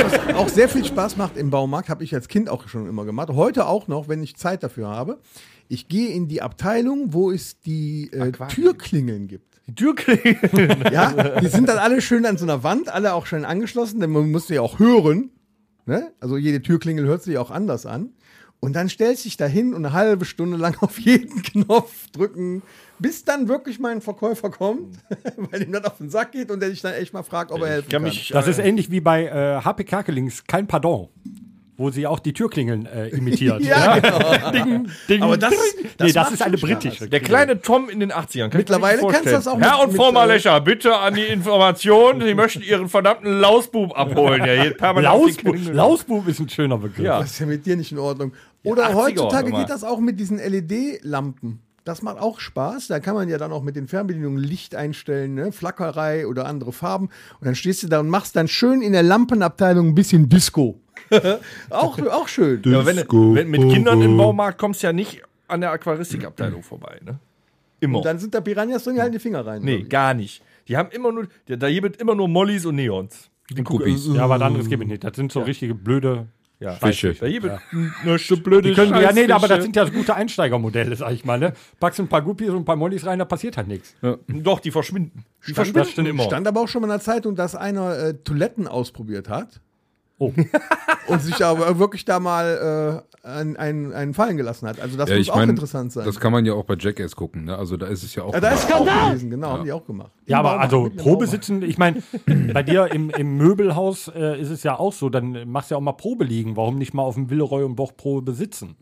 du, was auch sehr viel Spaß macht im Baumarkt, habe ich als Kind auch schon immer gemacht. Heute auch noch, wenn ich Zeit dafür habe. Ich gehe in die Abteilung, wo es die äh, Türklingeln gibt. die Türklinge. Ja, die sind dann alle schön an so einer Wand, alle auch schön angeschlossen, denn man muss sie ja auch hören. Ne? Also jede Türklingel hört sich auch anders an. Und dann stellst du dich da hin und eine halbe Stunde lang auf jeden Knopf drücken, bis dann wirklich mein Verkäufer kommt, weil ihm das auf den Sack geht und der dich dann echt mal fragt, ob er helfen kann. kann mich, Das ist ähnlich wie bei äh, HP Kerkelings Kein Pardon, wo sie auch die Türklingeln äh, imitiert. Ja, genau. Ding, ding, Aber das- ding. das nee, das ist eine britische. Der kleine Tom in den 80ern. Kann Mittlerweile kannst du das auch Herr mit- und Frau äh, Malescher, bitte an die Information. Sie möchten Ihren verdammten Lausbub abholen. Ja, hier permanent Lausbub. Lausbub ist ein schöner Begriff. Ja. Das ist ja mit dir nicht in Ordnung. Oder 80er heutzutage geht das auch mit diesen LED-Lampen. Das macht auch Spaß. Da kann man ja dann auch mit den Fernbedienungen Licht einstellen, ne? Flackerei oder andere Farben. Und dann stehst du da und machst dann schön in der Lampenabteilung ein bisschen Disco. auch, auch schön. Ja, aber wenn, wenn mit Kindern im Baumarkt kommst du ja nicht an der Aquaristikabteilung vorbei. Ne? Immer. Und dann sind da Piranhas drin, die halten die Finger rein. nee, gar nicht. Die haben immer nur, da da gibt immer nur Mollys und Neons. Die Guppies. Ja, aber was anderes gibt es nicht. Das sind so richtige blöde. Ja. Fische. Da gibt eine so blöde Die können, ja, nee, aber das sind ja gute Einsteigermodelle, sag ich mal. Ne? Packst ein paar Guppies und ein paar Mollys rein, da passiert halt nichts. Doch, die verschwinden. Die verschwinden verschwinden immer. Stand aber auch schon mal in der Zeitung, dass einer äh, Toiletten ausprobiert hat. Oh. und sich aber wirklich da mal äh, einen, einen, einen fallen gelassen hat. Also das Ja, muss ich auch meine, interessant sein. das kann man ja auch bei Jackass gucken. Ne? Also da ist es ja auch. ja, da ist auch gewesen, genau, haben die auch gemacht. Ja, Im aber Baumarkt, also Probesitzen, ich meine, bei dir im, im Möbelhaus äh, ist es ja auch so, dann machst du ja auch mal Probe liegen. Warum nicht mal auf dem Villeroy und Boch Probe sitzen?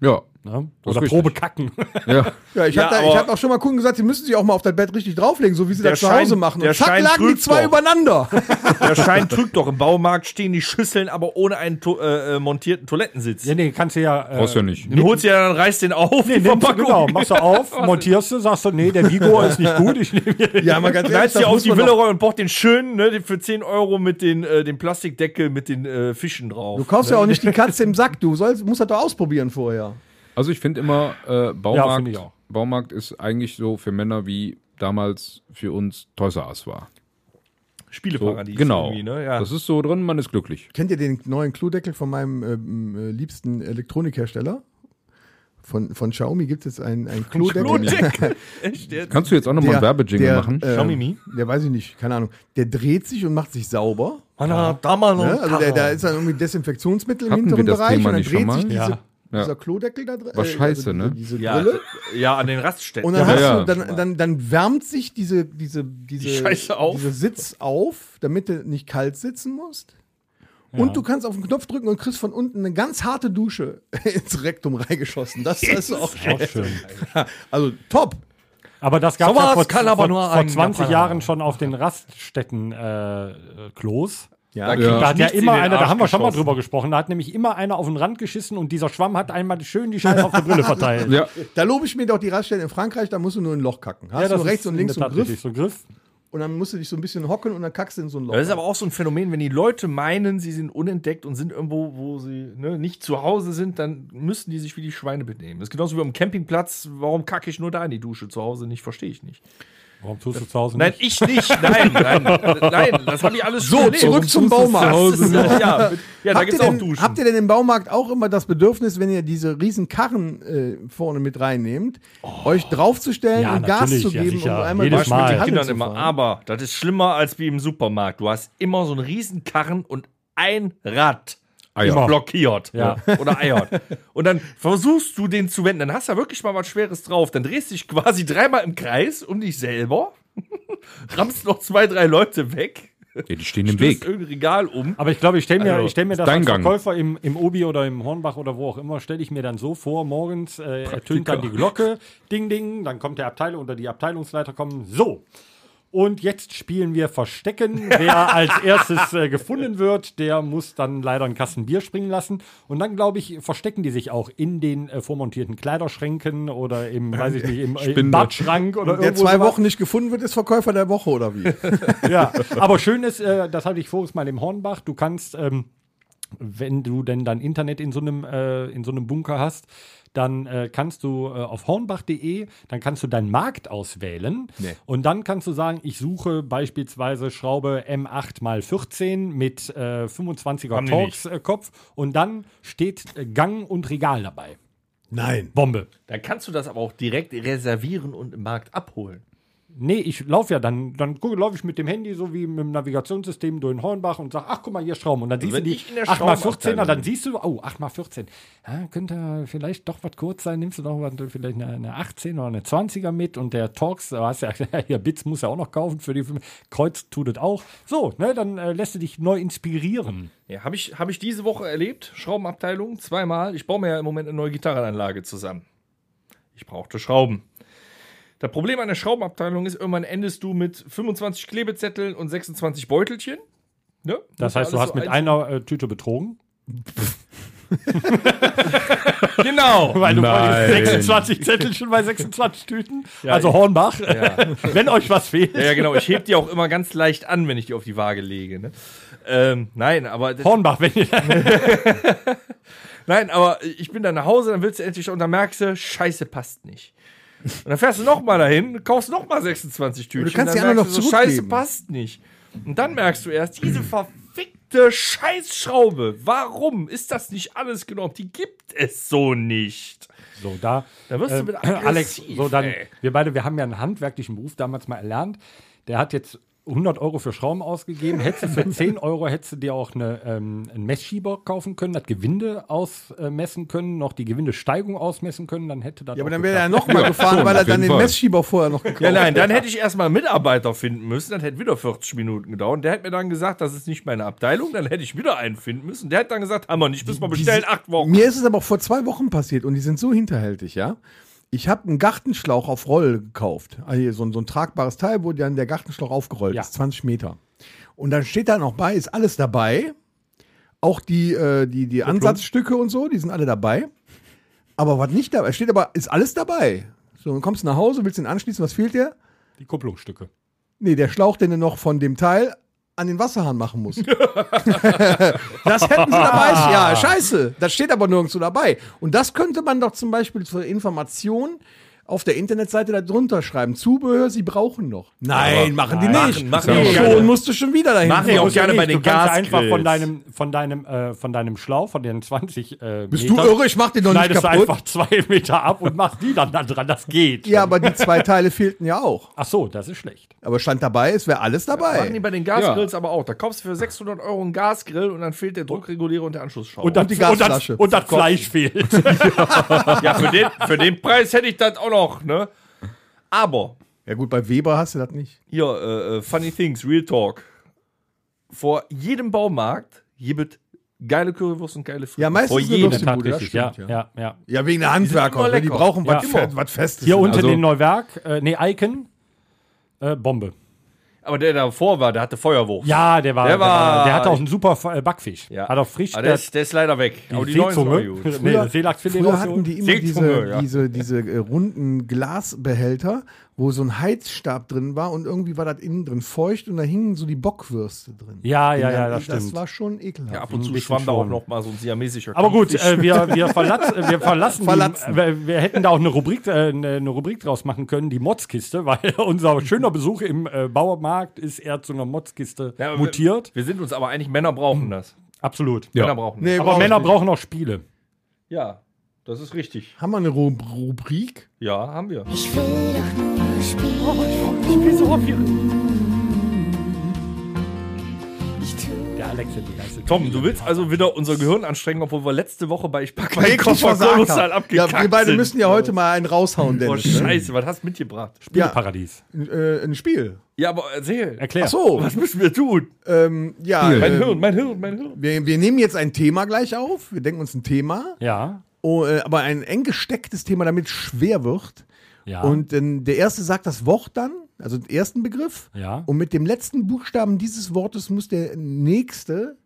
Ja. Ne? Oder Probe kacken. ja. Ja, ich Ja, habe aber- hab auch schon mal Kunden gesagt, sie müssen sich auch mal auf das Bett richtig drauflegen, so wie sie das zu Hause machen. der Und zack, Schein lagen die zwei doch. übereinander. Der Schein trügt doch. Im Baumarkt stehen die Schüsseln, aber ohne einen to äh, äh, montierten Toilettensitz. ja, nee, kannst du ja. Äh, Brauchst ja nicht. Den holst du ja dann, reißt den auf, Nee, die nimmst du, Verpackung. genau, machst du auf, montierst du, sagst du, nee, der Vigor ist nicht gut, ich nehme hier. ja, mal ganz ehrlich, heißt das ja auf die Villeroy und braucht den schönen, ne, für 10 Euro mit den, äh, dem Plastikdeckel mit den äh, Fischen drauf. Du kaufst ja auch nicht die Katze im Sack, du sollst, musst das doch ausprobieren vorher. Also ich finde immer, äh, Baumarkt, ich auch. Baumarkt ist eigentlich so für Männer wie damals für uns Toys R Us war. So, Spieleparadies. genau. irgendwie, Ne? Ja. Das ist so drin, man ist glücklich. Kennt ihr den neuen Klodeckel von meinem ähm, äh, liebsten Elektronikhersteller? Von, von Xiaomi gibt es einen, einen Klodeckel. Kannst du jetzt auch nochmal einen Werbejingle machen? Äh, Xiaomi Mi? Der weiß ich nicht, keine Ahnung. Der dreht sich und macht sich sauber. Anna, da mal noch Ne? ein Also da ist dann irgendwie Desinfektionsmittel im Hatten hinteren Bereich Thema und dann nicht schon dreht mal? sich diese, Ja. Dieser Ja. Klodeckel da drin. War scheiße, ne? Diese ja, Brille. ja, an den Raststätten. Und dann, Ja, hast ja. du, dann, dann, dann wärmt sich diese, diese, diese, Die Scheiße auf. diese Sitz auf, damit du nicht kalt sitzen musst. Und du kannst auf den Knopf drücken und kriegst von unten eine ganz harte Dusche ins Rektum reingeschossen. Das, das ist auch schön. Also top. Aber das gab es ja vor, vor, nur vor ein 20 Japaner Jahren schon auf den Raststätten äh, Ja, Da ich hat ja immer einer, da haben wir schon mal drüber gesprochen, da hat nämlich immer einer auf den Rand geschissen und dieser Schwamm hat einmal schön die Scheiße auf der Brille verteilt. Ja, Da lobe ich mir doch die Raststellen in Frankreich, da musst du nur ein Loch kacken. Hast du das rechts und in links so einen Griff so ein Griff. und dann musst du dich so ein bisschen hocken und dann kackst du in so ein Loch. Das ist aber auch so ein Phänomen, wenn die Leute meinen, sie sind unentdeckt und sind irgendwo, wo sie ne, nicht zu Hause sind, dann müssten die sich wie die Schweine benehmen. Das ist genauso wie am Campingplatz. Warum kacke ich nur da in die Dusche? Zu Hause nicht, verstehe ich nicht. Warum tust du zu Hause Nein, nicht? ich nicht. Nein, nein, nein, das habe ich alles So, zurück zum es Baumarkt. zu ist, ja, ja, ja da habt, gibt's ihr auch denn, Duschen. habt ihr denn im Baumarkt auch immer das Bedürfnis, wenn ihr diese riesen Karren äh, vorne mit reinnehmt, euch draufzustellen Ja, und Gas zu ja, geben, sicher. um einmal Jedes Mal. Halle den Kindern zu immer. Aber das ist schlimmer als wie im Supermarkt. Du hast immer so einen riesen Karren und ein Rad. Eier. Blockiert Ja. oder eiert. Und dann versuchst du den zu wenden. Dann hast du ja wirklich mal was Schweres drauf. Dann drehst du dich quasi dreimal im Kreis um dich selber, rammst noch zwei, drei Leute weg, Ja, die stehen im Weg. irgendein Regal um. Aber ich glaube, ich stelle mir, Also, ich stell mir das dein als. Verkäufer im, im Obi oder im Hornbach oder wo auch immer, stelle ich mir dann so vor, morgens äh, ertönt dann die Glocke, ding, ding, dann kommt der Abteilung oder die Abteilungsleiter kommen, so. Und jetzt spielen wir Verstecken. Wer als erstes äh, gefunden wird, der muss dann leider einen Kasten Bier springen lassen. Und dann, glaube ich, verstecken die sich auch in den äh, vormontierten Kleiderschränken oder im, weiß ich nicht, im, äh, im. Badschrank oder Der irgendwo zwei sowas. Wochen nicht gefunden wird, ist Verkäufer der Woche oder wie? Ja, aber schön ist, äh, das hatte ich voriges Mal im Hornbach, du kannst, ähm, wenn du denn dein Internet in so einem, äh, in so einem Bunker hast, dann äh, kannst du äh, auf hornbach.de, dann kannst du deinen Markt auswählen und dann kannst du sagen, ich suche beispielsweise Schraube M8 mal 14 mit äh, 25er Haben die Torx äh, und dann steht äh, Gang und Regal dabei. Nein. Bombe. Dann kannst du das aber auch direkt reservieren und im Markt abholen. Nee, ich laufe ja dann, dann laufe ich mit dem Handy so wie mit dem Navigationssystem durch den Hornbach und sage, ach guck mal, hier Schrauben. Und dann siehst wenn du die ich in der 8x14er, Schraubenabteilung dann siehst du, oh, 8x14. Ja, könnte vielleicht doch was kurz sein, nimmst du doch was, vielleicht eine, eine 18 oder eine 20er mit und der Torx, du hast ja, hier Bits muss ja auch noch kaufen für die Kreuz tut es auch. So, ne, dann äh, lässt du dich neu inspirieren. Ja, habe ich, hab ich diese Woche erlebt. Schraubenabteilung, zweimal. Ich baue mir ja im Moment eine neue Gitarrenanlage zusammen. Ich brauchte Schrauben. Das Problem an der Schraubenabteilung ist, irgendwann endest du mit 25 Klebezetteln und 26 Beutelchen. Ne? Das heißt, du hast so mit einer äh, Tüte betrogen. Genau. Weil du Nein. 26 Zettel schon bei 26 Tüten. also Hornbach, wenn euch was fehlt. Ja, ja, genau. Ich heb die auch immer ganz leicht an, wenn ich die auf die Waage lege. Ne? Ähm, nein, aber Hornbach, wenn ihr nein, aber ich bin dann nach Hause, dann willst du endlich und dann merkst du, Scheiße passt nicht. Und dann fährst du noch mal dahin, kaufst noch mal 26 Tütchen. kannst dann die anderen noch du so, Scheiße zurückgeben. passt nicht. Und dann merkst du erst, diese verfickte Scheißschraube, warum ist das nicht alles genommen? Die gibt es so nicht. So, da. Da wirst du ähm, mit Alex, aggressiv, so dann, ey. wir beide, wir haben ja einen handwerklichen Beruf damals mal erlernt. Der hat jetzt 100 Euro für Schrauben ausgegeben. Hättest du für 10 Euro hättest du dir auch eine, ähm, einen Messschieber kaufen können, das Gewinde ausmessen können, noch die Gewindesteigung ausmessen können, dann hätte das Ja, aber dann wäre er geklappt. noch mal gefahren, schon, weil er dann den Fall. Messschieber vorher noch gekauft Ja, nein, hat. dann hätte ich erstmal einen Mitarbeiter finden müssen. Das hätte wieder 40 Minuten gedauert. Und der hat mir dann gesagt, das ist nicht meine Abteilung. Dann hätte ich wieder einen finden müssen. Der hat dann gesagt, haben wir nicht, müssen wir bestellen, acht Wochen. Mir ist es aber auch vor zwei Wochen passiert und die sind so hinterhältig, ja. Ich habe einen Gartenschlauch auf Roll gekauft. Also hier so, ein- so ein tragbares Teil, wo dann der Gartenschlauch aufgerollt Ja. ist, 20 Meter. Und dann steht da noch bei, ist alles dabei. Auch die, äh, die, die Ansatzstücke und so, die sind alle dabei. Aber was nicht dabei steht, aber ist alles dabei. So, dann kommst du nach Hause, willst den anschließen, was fehlt dir? Die Kupplungsstücke. Nee, der Schlauch, den du noch von dem Teil an den Wasserhahn machen musst. das hätten sie dabei. Ja, scheiße. Das steht aber nirgendwo dabei. Und das könnte man doch zum Beispiel zur Information auf der Internetseite da drunter schreiben. Zubehör, sie brauchen noch. Nein, machen die Machen, nicht. machen auch schon gerne. musst du schon wieder dahin. Machen die auch gerne bei den du kannst einfach von deinem, von deinem, äh, von deinem Schlauch, von den 20 äh, Bist du irre? Ich mach den doch nicht schneidest du kaputt. einfach zwei Meter ab und machst die dann da dran. Das geht. Ja, aber die zwei Teile fehlten ja auch. Ach so, das ist schlecht. Aber stand dabei, es wäre alles Machen die dabei. bei den Gasgrills aber auch. Da kaufst du für 600 Euro einen Gasgrill und dann fehlt der Druckregulierer und der Anschlussschrauber. Und, das, die und, das, Gasflasche. und das Fleisch fehlt. ja, für den, für den Preis hätte ich das auch noch, ne? Aber, Ja gut, bei Weber hast du das nicht. hier, äh, äh, Funny Things, Real Talk. Vor jedem Baumarkt gibt geile Currywurst und geile Fritten. Ja, meistens Vor jedem. das Tatsächlich, ja, stimmt, ja, ja. Ja, wegen der Handwerker. Die lecker. brauchen Ja, was, Festes. Hier unten Also- in Neuwerk, äh, nee, Icon, äh, Bombe. Aber der davor war, der hatte Feuerwurst. Ja, der war, Der war- der hatte auch einen super äh, Backfisch. Ja. Hat auch frisch. Aber der, ist, der ist leider weg. Aber die die neuen sind Seezunge. gut. Nee, Früher hatten die immer Seezunge, diese, ja. diese, diese äh, runden Glasbehälter, wo so ein Heizstab drin war und irgendwie war das innen drin feucht und da hingen so die Bockwürste drin. Ja, ja, ja, dann- das stimmt. Das war schon ekelhaft. Ja, ab und zu schwamm da auch noch mal so ein siamesischer Aber gut, äh, wir, wir, verlatz, wir verlassen. Verlatzen. Die, wir, wir hätten da auch eine Rubrik, äh, eine, eine Rubrik draus machen können, die Motzkiste, weil unser schöner Besuch im äh, Baumarkt ist eher zu einer Motzkiste Ja, aber mutiert. Wir, wir sind uns aber einig, Männer brauchen das. Absolut. Ja. Männer brauchen Nee, das. Aber brauch ich Männer nicht. brauchen auch Spiele. Ja, das ist richtig. Haben wir eine Ru Rubrik? Ja, haben wir. Ich will doch nur spielen. Ich tu Der Alex ist begeistert. Tom, du willst also wieder unser Gehirn anstrengen, obwohl wir letzte Woche bei Ich pack meinen Koffer kolossal haben. abgekackt Ja, wir beide sind. müssen ja heute mal einen raushauen, Oh, Dennis. ne? scheiße, was hast du mitgebracht? Spieleparadies. äh, ein Spiel. Ja, aber erzähl. Erklär. Ach so. Was müssen wir tun? Ähm, ja, Spiel. Mein ähm, Hirn, mein Hirn, mein Hirn. wir, wir nehmen jetzt ein Thema gleich auf. Wir denken uns ein Thema. Ja. Oh, äh, aber ein eng gestecktes Thema, damit es schwer wird. Ja. Und ähm, der erste sagt das Wort dann, also den ersten Begriff. Ja. Und mit dem letzten Buchstaben dieses Wortes muss der nächste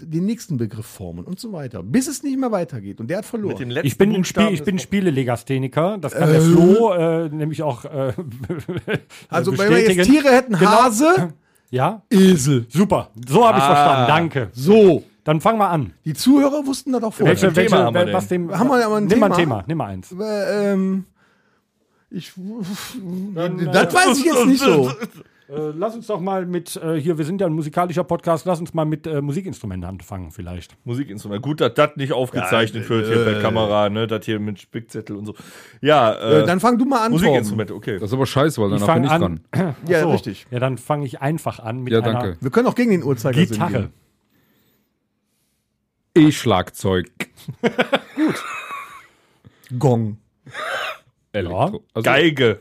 den nächsten Begriff formen und so weiter. Bis es nicht mehr weitergeht. Und der hat verloren. Mit dem letzten ich bin, ein Spiel, Buchstaben ich bin des Spielelegastheniker. Das kann der Flo äh, nämlich auch äh, also wenn wir jetzt. Tiere hätten, Genau. Hase, Ja, Esel. super. So habe ich Ah. verstanden. Danke. So. Dann fangen wir an. Die Zuhörer wussten das auch vorher. Welche, Thema welche, haben wir denn? was dem, Haben wir aber ein nimm mal ein Thema? Thema. Nimm mal eins. Äh, ähm, ich, das weiß ich jetzt nicht so. Äh, lass uns doch mal mit, äh, hier, wir sind ja ein musikalischer Podcast, lass uns mal mit äh, Musikinstrumenten anfangen vielleicht. Musikinstrument. Gut, dass das nicht aufgezeichnet wird hier per Kamera, ne? Das hier mit Spickzettel und so. Ja, äh, Äh, dann fang du mal an. Musikinstrumente, okay. Das ist aber scheiße, weil Ich danach bin ich dran. an. Torben. Ja, So. richtig. Ja, dann fange ich einfach an mit Ja, einer danke. Wir können auch gegen den Uhrzeigersinn Gitarre. gehen. E-Schlagzeug. Gong. Elektro. Also, Geige.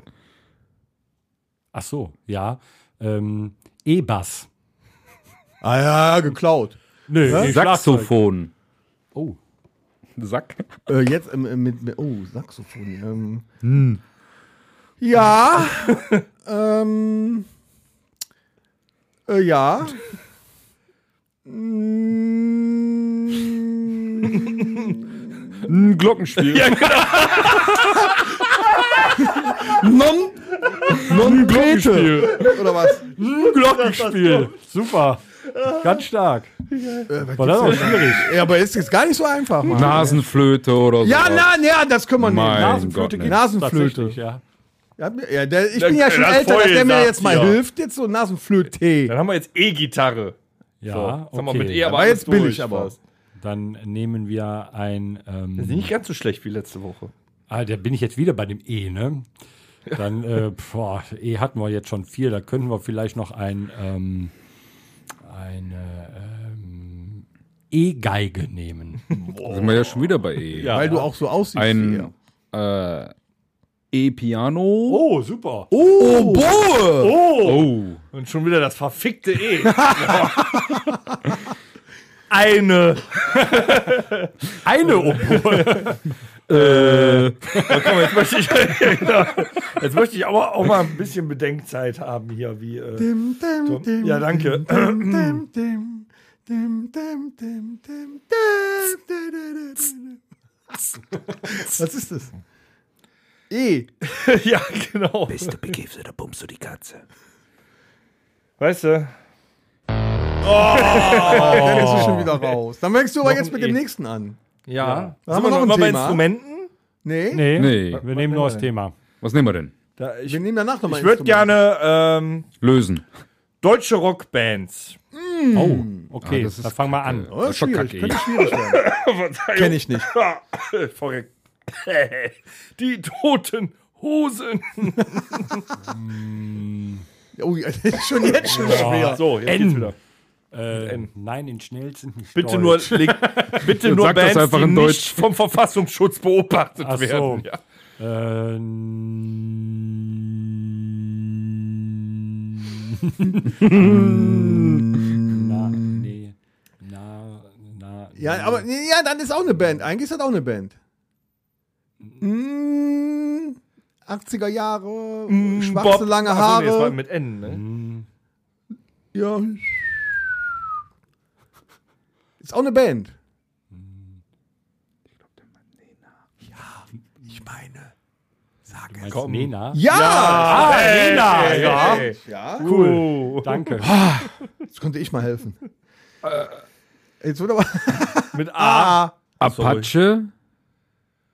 Ach so, ja. Ähm, E-Bass. Ah ja, geklaut. Nö, nee. Saxophon. Oh. Sack. Äh, jetzt ähm, mit, mit, oh, Saxophon. Ähm. Ja. ähm. Äh, ja. Mm, Ein Glockenspiel. non. Non Glockenspiel. Oder was? Glockenspiel. Super. Ganz stark. Äh, War das auch schwierig. Ja, aber ist jetzt gar nicht so einfach, Mann. Nasenflöte oder so. Ja, na, ja, das können wir Mein nehmen. Nasenflöte Gott, nee. Nasenflöte. Ja. Ja, ja, der, ich Der- bin ja schon älter, dass der mir jetzt mal ja. hilft. Jetzt so Nasenflöte. Dann haben wir jetzt E-Gitarre. Ja, wir okay. mit E, aber war alles jetzt billig, aber. fast. Dann nehmen wir ein. Das ist Ähm, nicht ganz so schlecht wie letzte Woche. ah, da bin ich jetzt wieder bei dem E, ne? Dann, äh, boah, E hatten wir jetzt schon vier. Da könnten wir vielleicht noch ein, ähm, eine ähm, E-Geige nehmen. Da sind wir ja schon wieder bei E. Ja. Weil du auch so aussiehst wie Ein äh, E-Piano. Oh, super. Oh, Boe! Oh. Und schon wieder das verfickte E. Eine. Eine Obwohl. Äh. äh, komm, jetzt, möchte ich, genau. jetzt möchte ich aber auch mal ein bisschen Bedenkzeit haben hier. Wie, äh, dim, dim, dim, ja, danke. Was ist das? E. ja, genau. Bist du begiftet oder bummst du die Katze? Weißt du, dann ist es schon wieder raus. Dann fängst du aber Noch jetzt ein mit E. dem nächsten an. Ja. Da haben wir noch ein immer bei Thema. Instrumenten? Nee? Nee, Nee. wir nehmen ein neues Thema. Was nehmen wir denn? Da, ich Wir nehmen danach nochmal ich würde gerne ähm, Lösen. deutsche Rockbands. Oh, okay, Ah, das ist dann fangen wir an. Oh, das ist schwierig. Kacke, Könnte schwierig werden. Kenn ich nicht. Die toten Hosen. Oh, das ist schon jetzt schon schwer. So, jetzt N. geht's wieder. Äh, nein, in schnellsten Bitte nur, Deutsch. leg, bitte nur Bands, die nicht vom Verfassungsschutz beobachtet Ach so. werden. Ja. Äh, na, nee. Na, na. Ja, aber ja, dann ist auch eine Band. Eigentlich ist das auch eine Band. Mm, 80er Jahre, schwarze Bob- lange Ach so, nee, das war Haare. mit N, ne? ja. Ist auch eine Band. Ja, ich meine. Als Nena? Ja! Ah, Nena, ja. Ja, Cool. Danke. jetzt konnte ich mal helfen. Jetzt wird aber. Mit A. Ah, Apache.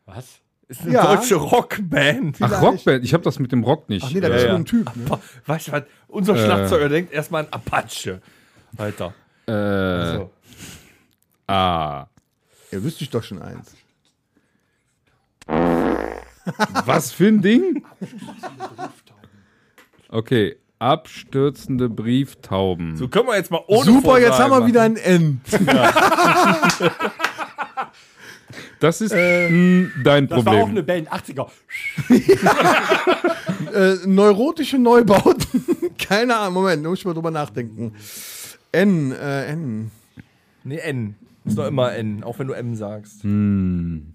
Was? Ist eine Ja. deutsche Rockband. Ach, Vielleicht. Rockband. Ich habe das mit dem Rock nicht. ach nee, da Ja, ist ja. nur ein Typ. Ne? Weißt du was? Unser Schlagzeuger denkt erstmal an Apache. Alter. äh, So. Ah. Ja, wüsste ich doch schon eins. Was für ein Ding? Okay. Abstürzende Brieftauben. so können wir jetzt mal ohne Super, jetzt haben wir wieder ein N. Das ist mh, dein Das war auch Problem. eine Band, 80er. Äh, neurotische Neubauten. Keine Ahnung, Moment, da muss ich mal drüber nachdenken. N, äh, N. Nee, N. Ist doch immer N, auch wenn du M sagst. Hm.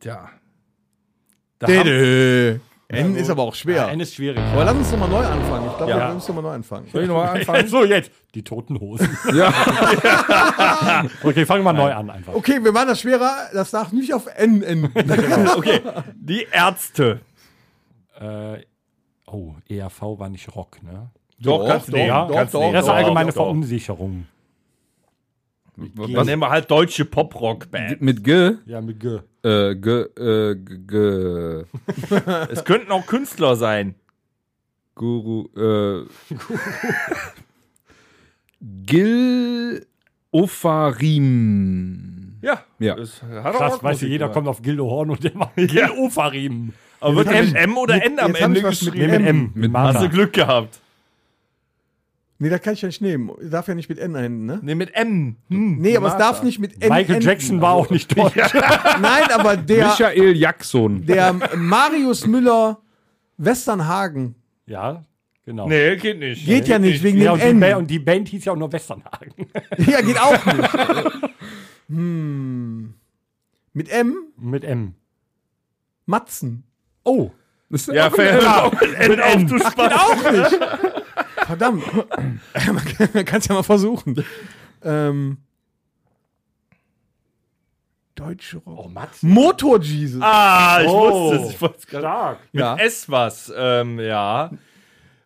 Tja. Da haben, Dede. N ist aber auch schwer. Ja, N ist schwierig. aber lass uns doch mal neu anfangen. Ich glaube, Ja. wir müssen doch mal neu anfangen. soll ich nochmal anfangen? So, jetzt. Die toten Hosen. Ja. Okay, fangen wir mal neu an einfach. Okay, wir machen das schwerer. Das darf nicht auf N enden. Okay, die Ärzte. Äh, oh, ERV war nicht Rock, ne? Doch, kannst du doch, nehmen. doch, Kannst doch. Das ist doch, allgemeine. Verunsicherung. Dann nehmen wir halt deutsche Pop-Rock-Band. mit G? Ja, mit G. Äh, G, äh, G, G. Es könnten auch Künstler sein. Guru, äh. Gil Ofarim. Ja. Ja. Das hat auch Krass, weißt du, jeder gemacht. kommt auf Gildo Horn und der macht Gil Ofarim. Aber wird mit M oder N am Ende geschrieben? Nee, mit M. Mit Hast du. Glück gehabt. Nee, das kann ich ja nicht nehmen. Darf ja nicht mit N enden, ne? Nee, mit M. Hm. Nee, aber es darf nicht mit N Michael enden. Jackson war auch nicht deutsch. Nein, aber der, Michael Jackson. der Marius Müller Westernhagen Ja, genau. Nee, geht nicht. geht ja nicht wegen Ja, dem und, die N. Ba- und die Band hieß ja auch nur Westernhagen. Ja, geht auch nicht. hm. Mit M? mit M. Matzen. Oh, Das ist Ja, auch fair. ein- Mit N auf, du Spaß. Auch nicht. Verdammt. Man kann es ja mal versuchen. Ähm. Deutsche Rock. oh Mats. Motor Jesus. Ah, ich Oh. wusste es. Ich wollte es gerade. Stark. Mit Ja. S was. Ähm, ja.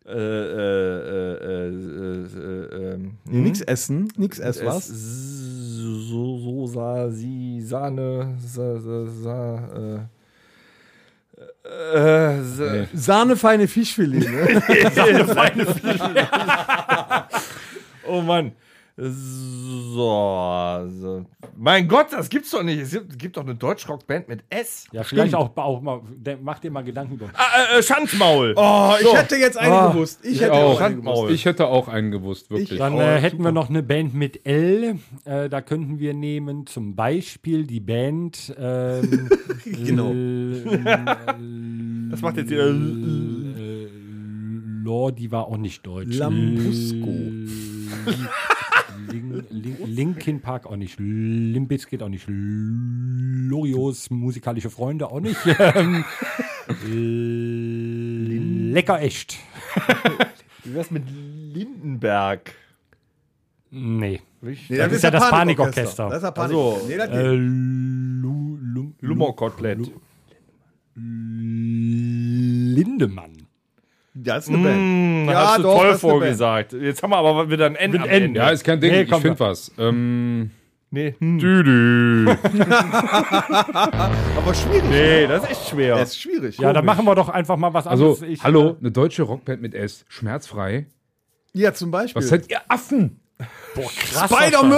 Äh, äh, äh, äh, äh, ähm, nix essen. Nix ess was. so, so, sa, si, Sahne, sa, sa, sa, äh, sa, Nee. Sahnefeine Fischfilet. Ne? Feine Fliege. oh Mann. So, so. Mein Gott, das gibt's doch nicht. Es gibt, gibt doch eine Deutschrockband mit S. Ja, vielleicht auch, auch mal, mach dir mal Gedanken. Ah, äh, äh, Schanzmaul. Oh, ich hätte jetzt eine Ah, gewusst. Ich hätte auch. auch eine gewusst. Schandmaul. Ich hätte auch einen gewusst, wirklich. Ich- Dann Oh, äh, hätten super. wir noch eine Band mit L. Äh, da könnten wir nehmen zum Beispiel die Band. Ähm, Genau. Das macht jetzt wieder. Äh, Lore, die war auch nicht deutsch. Lambrusco. Lin, Lin, Linkin Park auch nicht. Limbiskit auch nicht. Lorios musikalische Freunde auch nicht. Lecker echt. Wie wär's mit Lindenberg? Nee. Nee, Das ist ja das Panikorchester. Das ist ja Ach so. Panikorchester. Nee, das Äh, geht. Lu, Lu, Lummerkotelett. Lindemann. Das ist eine Band. Ja, hast du doch, toll das ist eine vorgesagt. Jetzt haben wir aber wieder ein N Mit am N, Ende. ja, ist kein Ding. Nee, ich finde was. Ähm, Nee, hm. Düdü. Aber schwierig. nee, das ist echt schwer. Das ist schwierig. Ja, dann machen wir doch einfach mal was Also, anderes. Ich, hallo, äh, eine deutsche Rockband mit S. Schmerzfrei. Ja, zum Beispiel. Was seid ihr Affen? krass, Spider was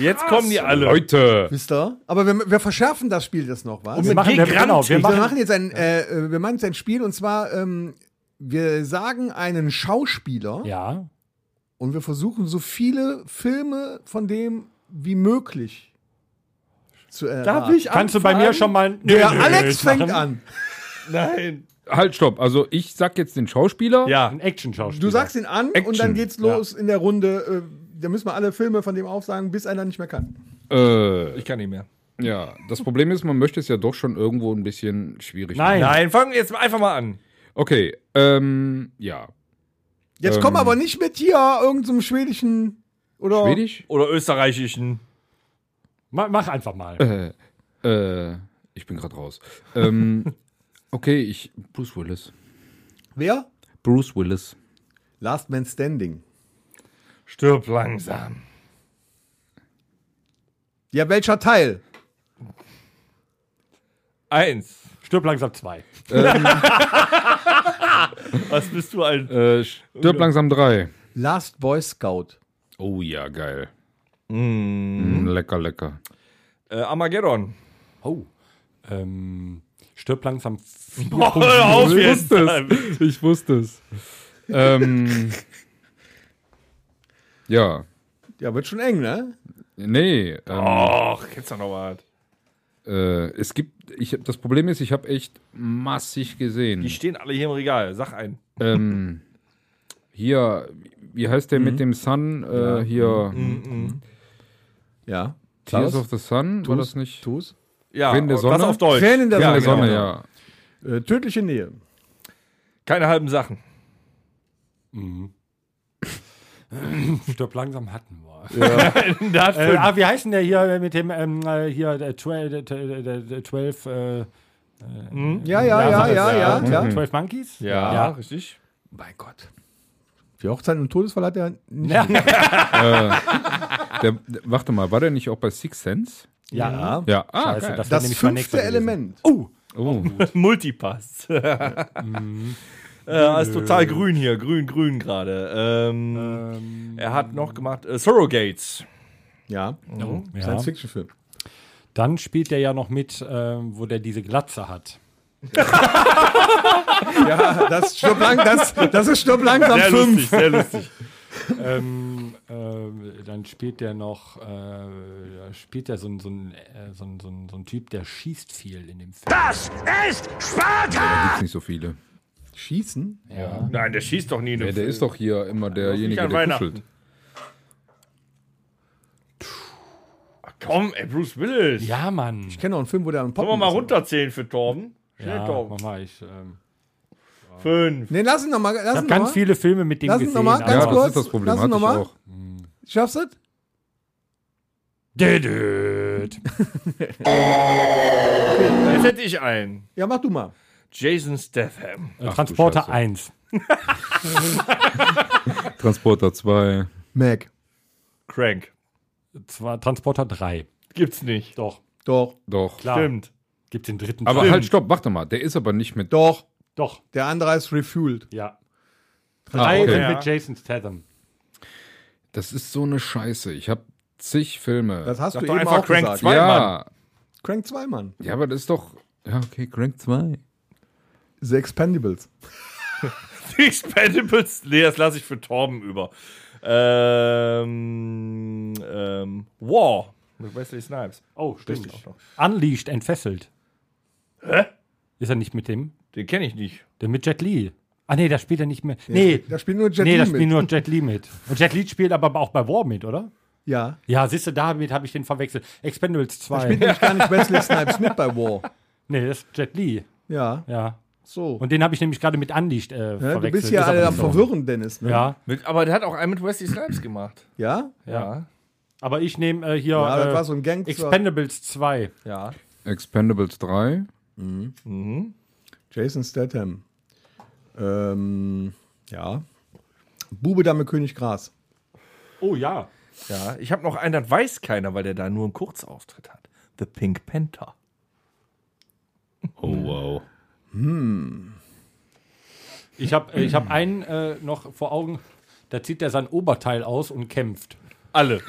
Jetzt kommen die alle. Leute. Wisst ihr? Aber wir, wir verschärfen das Spiel jetzt noch, was? wir machen, wir, Gigrantik. genau, wir wir machen, machen jetzt ein, äh, äh, wir machen jetzt ein Spiel und zwar, ähm, wir sagen einen Schauspieler ja, und wir versuchen so viele Filme von dem wie möglich zu erraten. Darf ich kannst du bei mir schon mal. Nö, Der nö, Alex fängt machen. an. Nein. Halt, stopp. Also, ich sag jetzt den Schauspieler. Ja. Ein Action-Schauspieler. Du sagst ihn an und Action. dann geht's los in der Runde. Äh, da müssen wir alle Filme von dem aufsagen, bis einer nicht mehr kann. Äh, Ich kann nicht mehr. ja, das Problem ist, man möchte es ja doch schon irgendwo ein bisschen schwierig Nein. Nein, fangen wir jetzt einfach mal an. Okay, ähm, ja. Jetzt Ähm. komm aber nicht mit hier irgendeinem schwedischen oder Schwedisch? Oder österreichischen. Ma- Mach einfach mal. Äh, äh, ich bin gerade raus. Ähm, okay, ich. Bruce Willis. Wer? Bruce Willis. Last Man Standing. Stirb langsam. Ja, welcher Teil? Eins. Stirb langsam zwei. Was bist du ein? Äh, stirb langsam drei. Last Boy Scout. Oh ja, geil. Mm, lecker, lecker. Äh, Armageddon. Oh. Ähm, stirb langsam vier. Hör auf Ich jetzt. wusste es. Ich wusste es. ähm, ja. Ja, wird schon eng, ne? Nee. Ähm, Och, kennst du noch was? äh, es gibt. Ich, das Problem ist, ich habe echt massig gesehen. Die stehen alle hier im Regal. Sag einen. ähm, hier, wie heißt der mit dem Sun? Äh, hier, Ja. Tears of the Sun? War Tu's? das nicht? Tu's? Ja, Tränen der das Sonne? auf Deutsch. Tränen der Ja, der Sonne. Genau. ja. Äh, tödliche Nähe. Keine halben Sachen. Stirb langsam hatten wir. Hat Äh, ah, wie heißt denn der hier mit dem, ähm, äh, hier, der 12, der, der, der, der 12, äh, Ja, ja, ja, so- ja, ja, äh, ja. 12 Monkeys? ja, Ja. richtig. Mein Gott. Die Hochzeit und Todesfall hat er nicht. Ja. Der, der, warte mal, war der nicht auch bei Six Sense? ja. Ja, ah, Scheiße, das, Das fünfte gewesen. Element. Oh, Oh, Multipass. Äh, ist total grün hier. Grün, grün gerade. Ähm, er hat noch gemacht äh, Surrogates. Ja. ja. Science-Fiction-Film. Dann spielt der ja noch mit, ähm, wo der diese Glatze hat. Ja, das, lang, das, das ist Stirb langsam Sehr 5. lustig, sehr lustig. ähm, ähm, dann spielt der noch, äh, spielt der so ein, so, ein, äh, so, ein, so, ein, so ein Typ, der schießt viel in dem Film. Das ist Sparta! da gibt's nicht so viele. Schießen? Ja. Nein, der schießt doch nie einem der ist doch hier immer derjenige, an der Weihnachten. kuschelt. Ach, Komm, ey, Bruce Willis. Ja, Mann. Ich kenne noch einen Film, wo der einen Sollen Poppen wir mal runterzählen für Torben? Schnell, Ja, Torben. mach mal, ich, ähm, Fünf. Nee, lass ihn nochmal. ich habe ganz mal. viele Filme mit dem Lass ihn gesehen. noch mal, ganz Ja, kurz. das ist das Problem. Lass ihn Hatte ich noch mal. auch. Schaffst du es? Dödöd. Jetzt hätte ich einen. Ja, mach du mal. Jason Statham. Äh, Transporter Scheiße. 1. Transporter 2. Mac. Crank. Zwar Transporter 3. Gibt's nicht. Doch, Doch, Doch. klar. Stimmt. Gibt's den dritten Aber Teil. halt, stopp, warte mal. Der ist aber nicht mit. doch. Doch, Der andere ist Refueled. ja. Ah, Drei okay. sind Ja. mit Jason Statham. Das ist so eine Scheiße. Ich habe zig Filme. Das hast Sag du doch eben einfach auch Crank gesagt. 2. ja, Crank 2, Mann. ja, aber das ist doch. Ja, okay, Crank 2. The Expendables. Die Expendables. Nee, das lasse ich für Torben über. Ähm, ähm, War. Mit Wesley Snipes. Oh, stimmt. Richtig. Unleashed, entfesselt. Hä? Ist er nicht mit dem? Den kenne ich nicht. Der mit Jet Li. Ah, nee, da spielt er nicht mehr. Nee, Da spielt nur Jet nee, Li da mit. spielt nur Jet Li mit. Und Jet Li spielt aber auch bei War mit, oder? Ja. Ja, siehst du, damit habe ich den verwechselt. Expendables Da 2. spielt nämlich gar nicht Wesley Snipes mit bei War. Nee, das ist Jet Li. Ja, Ja. So. Und den habe ich nämlich gerade mit Unleashed äh, ja, verwechselt. du bist aber alle am. Verwirren, Dennis. Ne? Ja, Mit, aber der hat auch einen mit Wesley Snipes gemacht. Ja? ja. Aber ich nehme äh, hier Ja, äh, war so. Expendables 2. Ja. Expendables 3. Jason Statham. Ähm, ja. Bube Dame König Gras. Oh ja. Ja. Ich habe noch einen, das weiß keiner, weil der da nur einen Kurzauftritt hat. The Pink Panther. Oh, wow. Ich habe ich hab einen äh, noch vor Augen, da zieht er sein Oberteil aus und kämpft. Alle.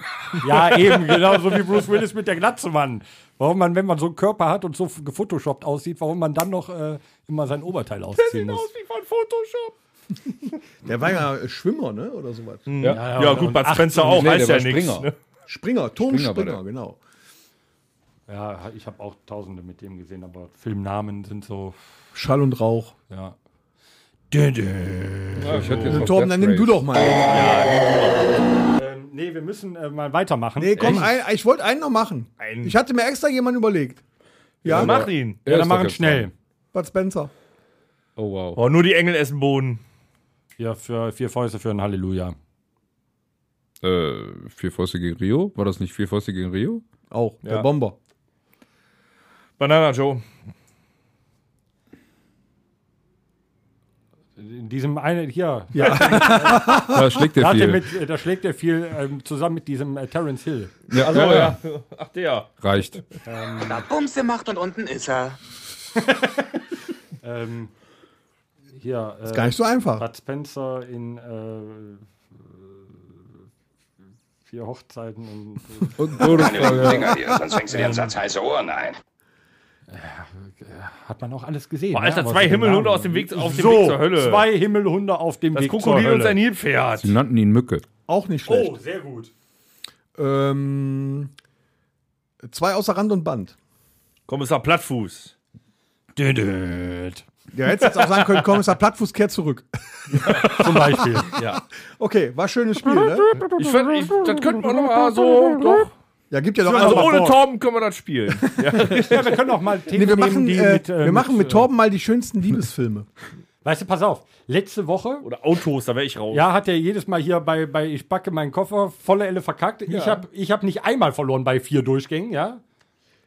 Ja, eben, genauso wie Bruce Willis mit der Glatze, Mann. Warum man, wenn man so einen Körper hat und so gefotoshoppt aussieht, warum man dann noch äh, immer sein Oberteil ausziehen muss. wie von Photoshop. Der war ja äh, Schwimmer, ne? Oder sowas. Ja, ja, und- gut, acht- Spencer auch, nee, heißt der ja nichts. Springer. Ne? Springer, Turmspringer, Springer der. genau. Ja, ich habe auch Tausende mit dem gesehen, aber Filmnamen sind so, Schall und Rauch. ja. Ja, ich hatte jetzt noch Torben, dann nimm du doch mal. Ähm, nee, wir müssen äh, mal weitermachen. Nee, komm, ein, ich wollte einen noch machen. Einen. Ich hatte mir extra jemanden überlegt. Ja, Mach ihn. Ja, dann machen jetzt schnell. Bud Spencer. Oh, wow. Oh, nur die Engel essen Boden. Ja, für vier Fäuste für ein Halleluja. Äh, vier Fäuste gegen Rio? War das nicht vier Fäuste gegen Rio? Auch, der Ja. Bomber. Banana Joe. In diesem eine hier, Da schlägt der da, hat er viel. mit, äh, da schlägt er viel ähm, zusammen mit diesem äh, Terence Hill. Ja, Also, ja, ja. ja. Ach, der. Reicht. Da Bumse macht und unten ist er. Ähm, hier, äh, Ist gar nicht so einfach. Bud Spencer in äh, vier Hochzeiten und Und Todesfrage. Dinger hier, sonst fängst du dir an Satz heiße Ohren ein. Hat man auch alles gesehen. Boah, ne? Alter, Aber zwei Himmelhunde aus dem Weg, auf dem so, Weg zur Hölle. zwei Himmelhunde auf dem das Weg zur Krokodil Hölle. und sein Nilpferd. Sie nannten ihn Mücke. Auch nicht schlecht. Oh, sehr gut. Ähm, zwei außer Rand und Band. Kommissar Plattfuß. Dödöd. Ja, hättest jetzt auch sagen können, Kommissar Plattfuß kehrt zurück. Zum Beispiel. Ja. Okay, war schönes Spiel, ne? Ich ich, das könnten wir noch mal so, doch. Ja, gibt ja noch Also ohne vor. Torben können wir das spielen. Ja. Ja, wir können auch mal Themen Nee, wir nehmen, machen, die äh, mit, äh, wir machen mit äh, Torben mal die schönsten Liebesfilme. Weißt du, pass auf. Letzte Woche, Oder Autos, da wäre ich raus. ja, hat er jedes Mal hier bei, bei Ich packe meinen Koffer volle Elle verkackt. Ich habe ich hab nicht einmal verloren bei vier Durchgängen, ja.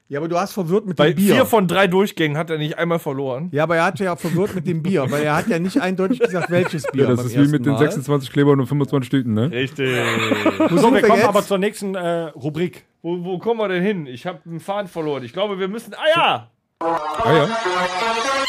Ja, aber du hast verwirrt mit Bei dem Bier. vier von drei Durchgängen hat er nicht einmal verloren. ja, aber er hat ja verwirrt mit dem Bier, weil er hat ja nicht eindeutig gesagt, welches Bier. Ja, das beim ist wie mit den Mal. 26 Klebern und 25 Tüten, ne? Richtig. So, wir wir kommen jetzt? aber zur nächsten äh, Rubrik. Wo, wo kommen wir denn hin? Ich habe einen Faden verloren. Ich glaube, wir müssen. Ah ja! Ah ja.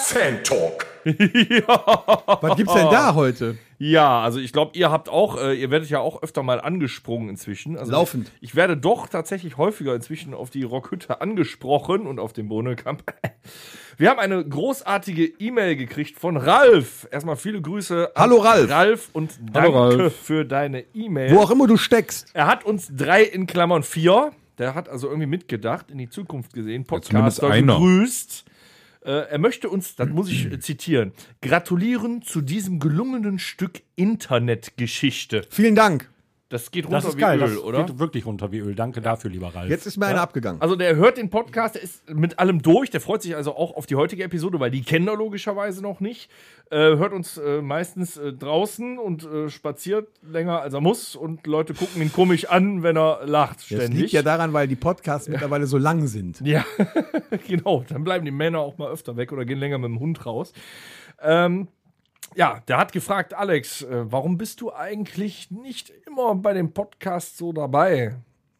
Fan Talk. Was gibt's denn da heute? Ja, also ich glaube, ihr habt auch, äh, ihr werdet ja auch öfter mal angesprungen inzwischen. Also Laufend. Ich, ich werde doch tatsächlich häufiger inzwischen auf die Rockhütte angesprochen und auf den Bohnekamp. Wir haben eine großartige E-Mail gekriegt von Ralf. Erstmal viele Grüße. an Hallo, Ralf. Ralf und danke Hallo, Ralf. für deine E-Mail. Wo auch immer du steckst. Er hat uns drei in Klammern vier. Der hat also irgendwie mitgedacht, in die Zukunft gesehen. Podcaster einer. gegrüßt. Äh, er möchte uns, das muss ich äh, zitieren, gratulieren zu diesem gelungenen Stück Internetgeschichte. Vielen Dank. Das geht runter Das ist wie geil. Öl, das oder? geht wirklich runter wie Öl. Danke dafür, lieber Ralf. Jetzt ist mir einer abgegangen. Also der hört den Podcast, der ist mit allem durch, der freut sich also auch auf die heutige Episode, weil die kennen er logischerweise noch nicht. Äh, hört uns äh, meistens äh, draußen und äh, spaziert länger als er muss und Leute gucken ihn komisch an, wenn er lacht Das ständig. liegt ja daran, weil die Podcasts mittlerweile so lang sind. Ja, genau. Dann bleiben die Männer auch mal öfter weg oder gehen länger mit dem Hund raus. Ähm, ja, der hat gefragt, Alex, äh, warum bist du eigentlich nicht immer bei dem Podcast so dabei?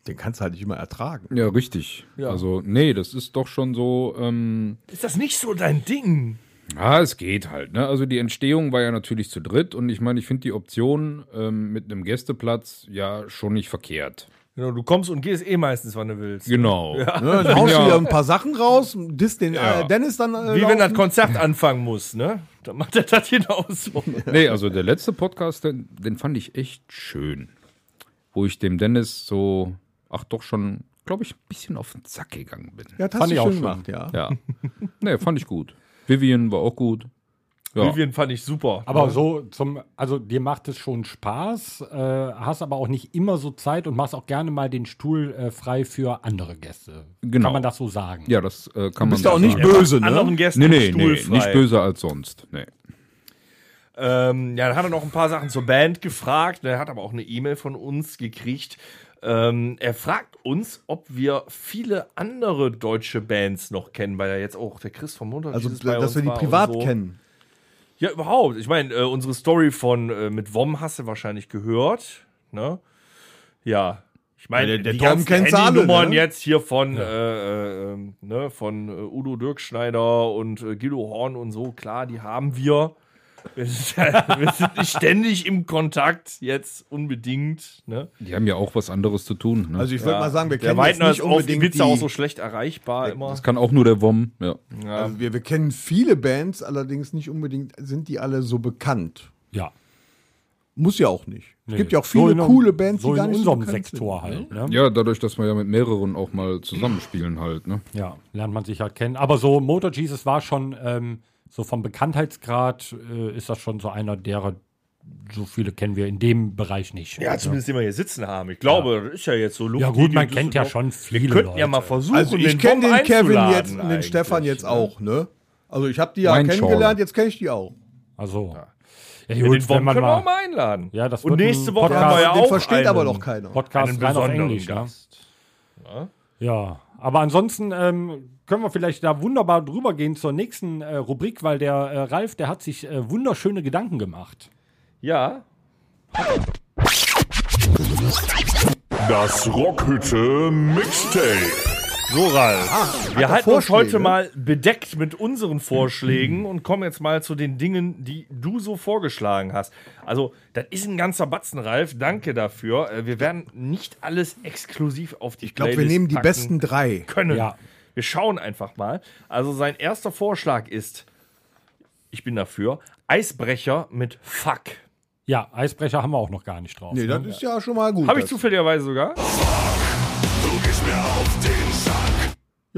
Den kannst du halt nicht immer ertragen. Ja, richtig. Also, nee, das ist doch schon so. Ähm, Ist das nicht so dein Ding? ja, es geht halt. Ne? Also, die Entstehung war ja natürlich zu dritt und ich meine, ich finde die Option ähm, mit einem Gästeplatz ja schon nicht verkehrt. Genau, du kommst und gehst eh meistens, wann du willst. Genau. Ne, dann haust du Ja. wieder ein paar Sachen raus, dis den Ja. äh, Dennis dann. Äh, Wie wenn das laufen. Konzert anfangen muss, ne? Dann macht er das genauso. Nee, also der letzte Podcast, den, den fand ich echt schön. Wo ich dem Dennis so, ach doch schon, glaube ich, ein bisschen auf den Sack gegangen bin. Ja, das Fand hast du ich auch schön schön. gemacht, ja. Ja. nee, fand ich gut. Vivian war auch gut. Ja. Vivian fand ich super. Aber so zum, also dir macht es schon Spaß, äh, hast aber auch nicht immer so Zeit und machst auch gerne mal den Stuhl äh, frei für andere Gäste. Genau. Kann man das so sagen? Ja, das äh, kann man. Bist du auch nicht sagen. böse, Anderen ne? Gästen Nee, nee, den Stuhl nee, frei. nicht böser als sonst. Nee. Ähm, ja, dann hat er noch ein paar Sachen zur Band gefragt. Er hat aber auch eine E-Mail von uns gekriegt. Ähm, er fragt uns, ob wir viele andere deutsche Bands noch kennen, weil er jetzt auch der Chris vom Montag Also, dass uns wir die privat so. kennen. Ja, überhaupt. Ich meine, äh, unsere Story von äh, mit WOM hast du wahrscheinlich gehört. Ne? Ja. Ich meine, Ja, der- der die Tom kennt's alle, ne? jetzt hier von, äh, äh, ähm, ne, von äh, Udo Dirkschneider und äh, Guido Horn und so, klar, die haben wir. Wir sind, wir sind nicht ständig im Kontakt jetzt unbedingt. Ne? Die haben ja auch was anderes zu tun. Ne? Also ich würde mal sagen, wir kennen jetzt nicht die unbedingt Witze auch so die, schlecht erreichbar immer. das kann auch nur der WOM. Ja. Ja. also wir, wir kennen viele Bands, allerdings nicht unbedingt sind die alle so bekannt. Ja. Muss ja auch nicht. Es Nee. gibt ja auch So viele in einem- coole Bands, so die gar in nicht so unserem bekannt Sektor sind. halt. Ne? ja, dadurch, dass wir ja mit mehreren auch mal zusammenspielen halt. Ne? Ja, lernt man sich halt kennen. Aber so Motor Jesus war schon, ähm, so vom Bekanntheitsgrad äh, ist das schon so einer derer, so viele kennen wir in dem Bereich nicht. Ja, zumindest den wir hier sitzen haben. Ich glaube, das ist ja jetzt so Luft. Ja gut, man kennt ja schon Wir viele könnten Leute. ja mal versuchen, Also ich den kenne den Kevin jetzt und den Stefan jetzt ne? auch, ne? Also ich habe die ja Mein kennengelernt, Schorle. jetzt kenne ich die auch. Also, ja, Ja, gut, den man können wir auch mal einladen. Ja, das Und nächste Woche Podcast- haben wir ja den auch versteht einen, aber noch keiner. Podcast einen rein auf Englisch, ja. Gast. Ja, aber ansonsten ähm, können wir vielleicht da wunderbar drüber gehen zur nächsten äh, Rubrik, weil der äh, Ralf, der hat sich äh, wunderschöne Gedanken gemacht. Ja, Das Rockhütte Mixtape. So Ralf. wir halten uns heute mal bedeckt mit unseren Vorschlägen und kommen jetzt mal zu den Dingen, die du so vorgeschlagen hast. Also, das ist ein ganzer Batzen, Ralf. Danke dafür. Äh, Wir werden nicht alles exklusiv auf die Ich glaube, wir nehmen die besten drei. können. Ja. Wir schauen einfach mal. Also sein erster Vorschlag ist, ich bin dafür, Eisbrecher mit Fuck. Ja, Eisbrecher haben wir auch noch gar nicht drauf. Nee, ne? das ist ja schon mal gut. Habe ich zufälligerweise sogar.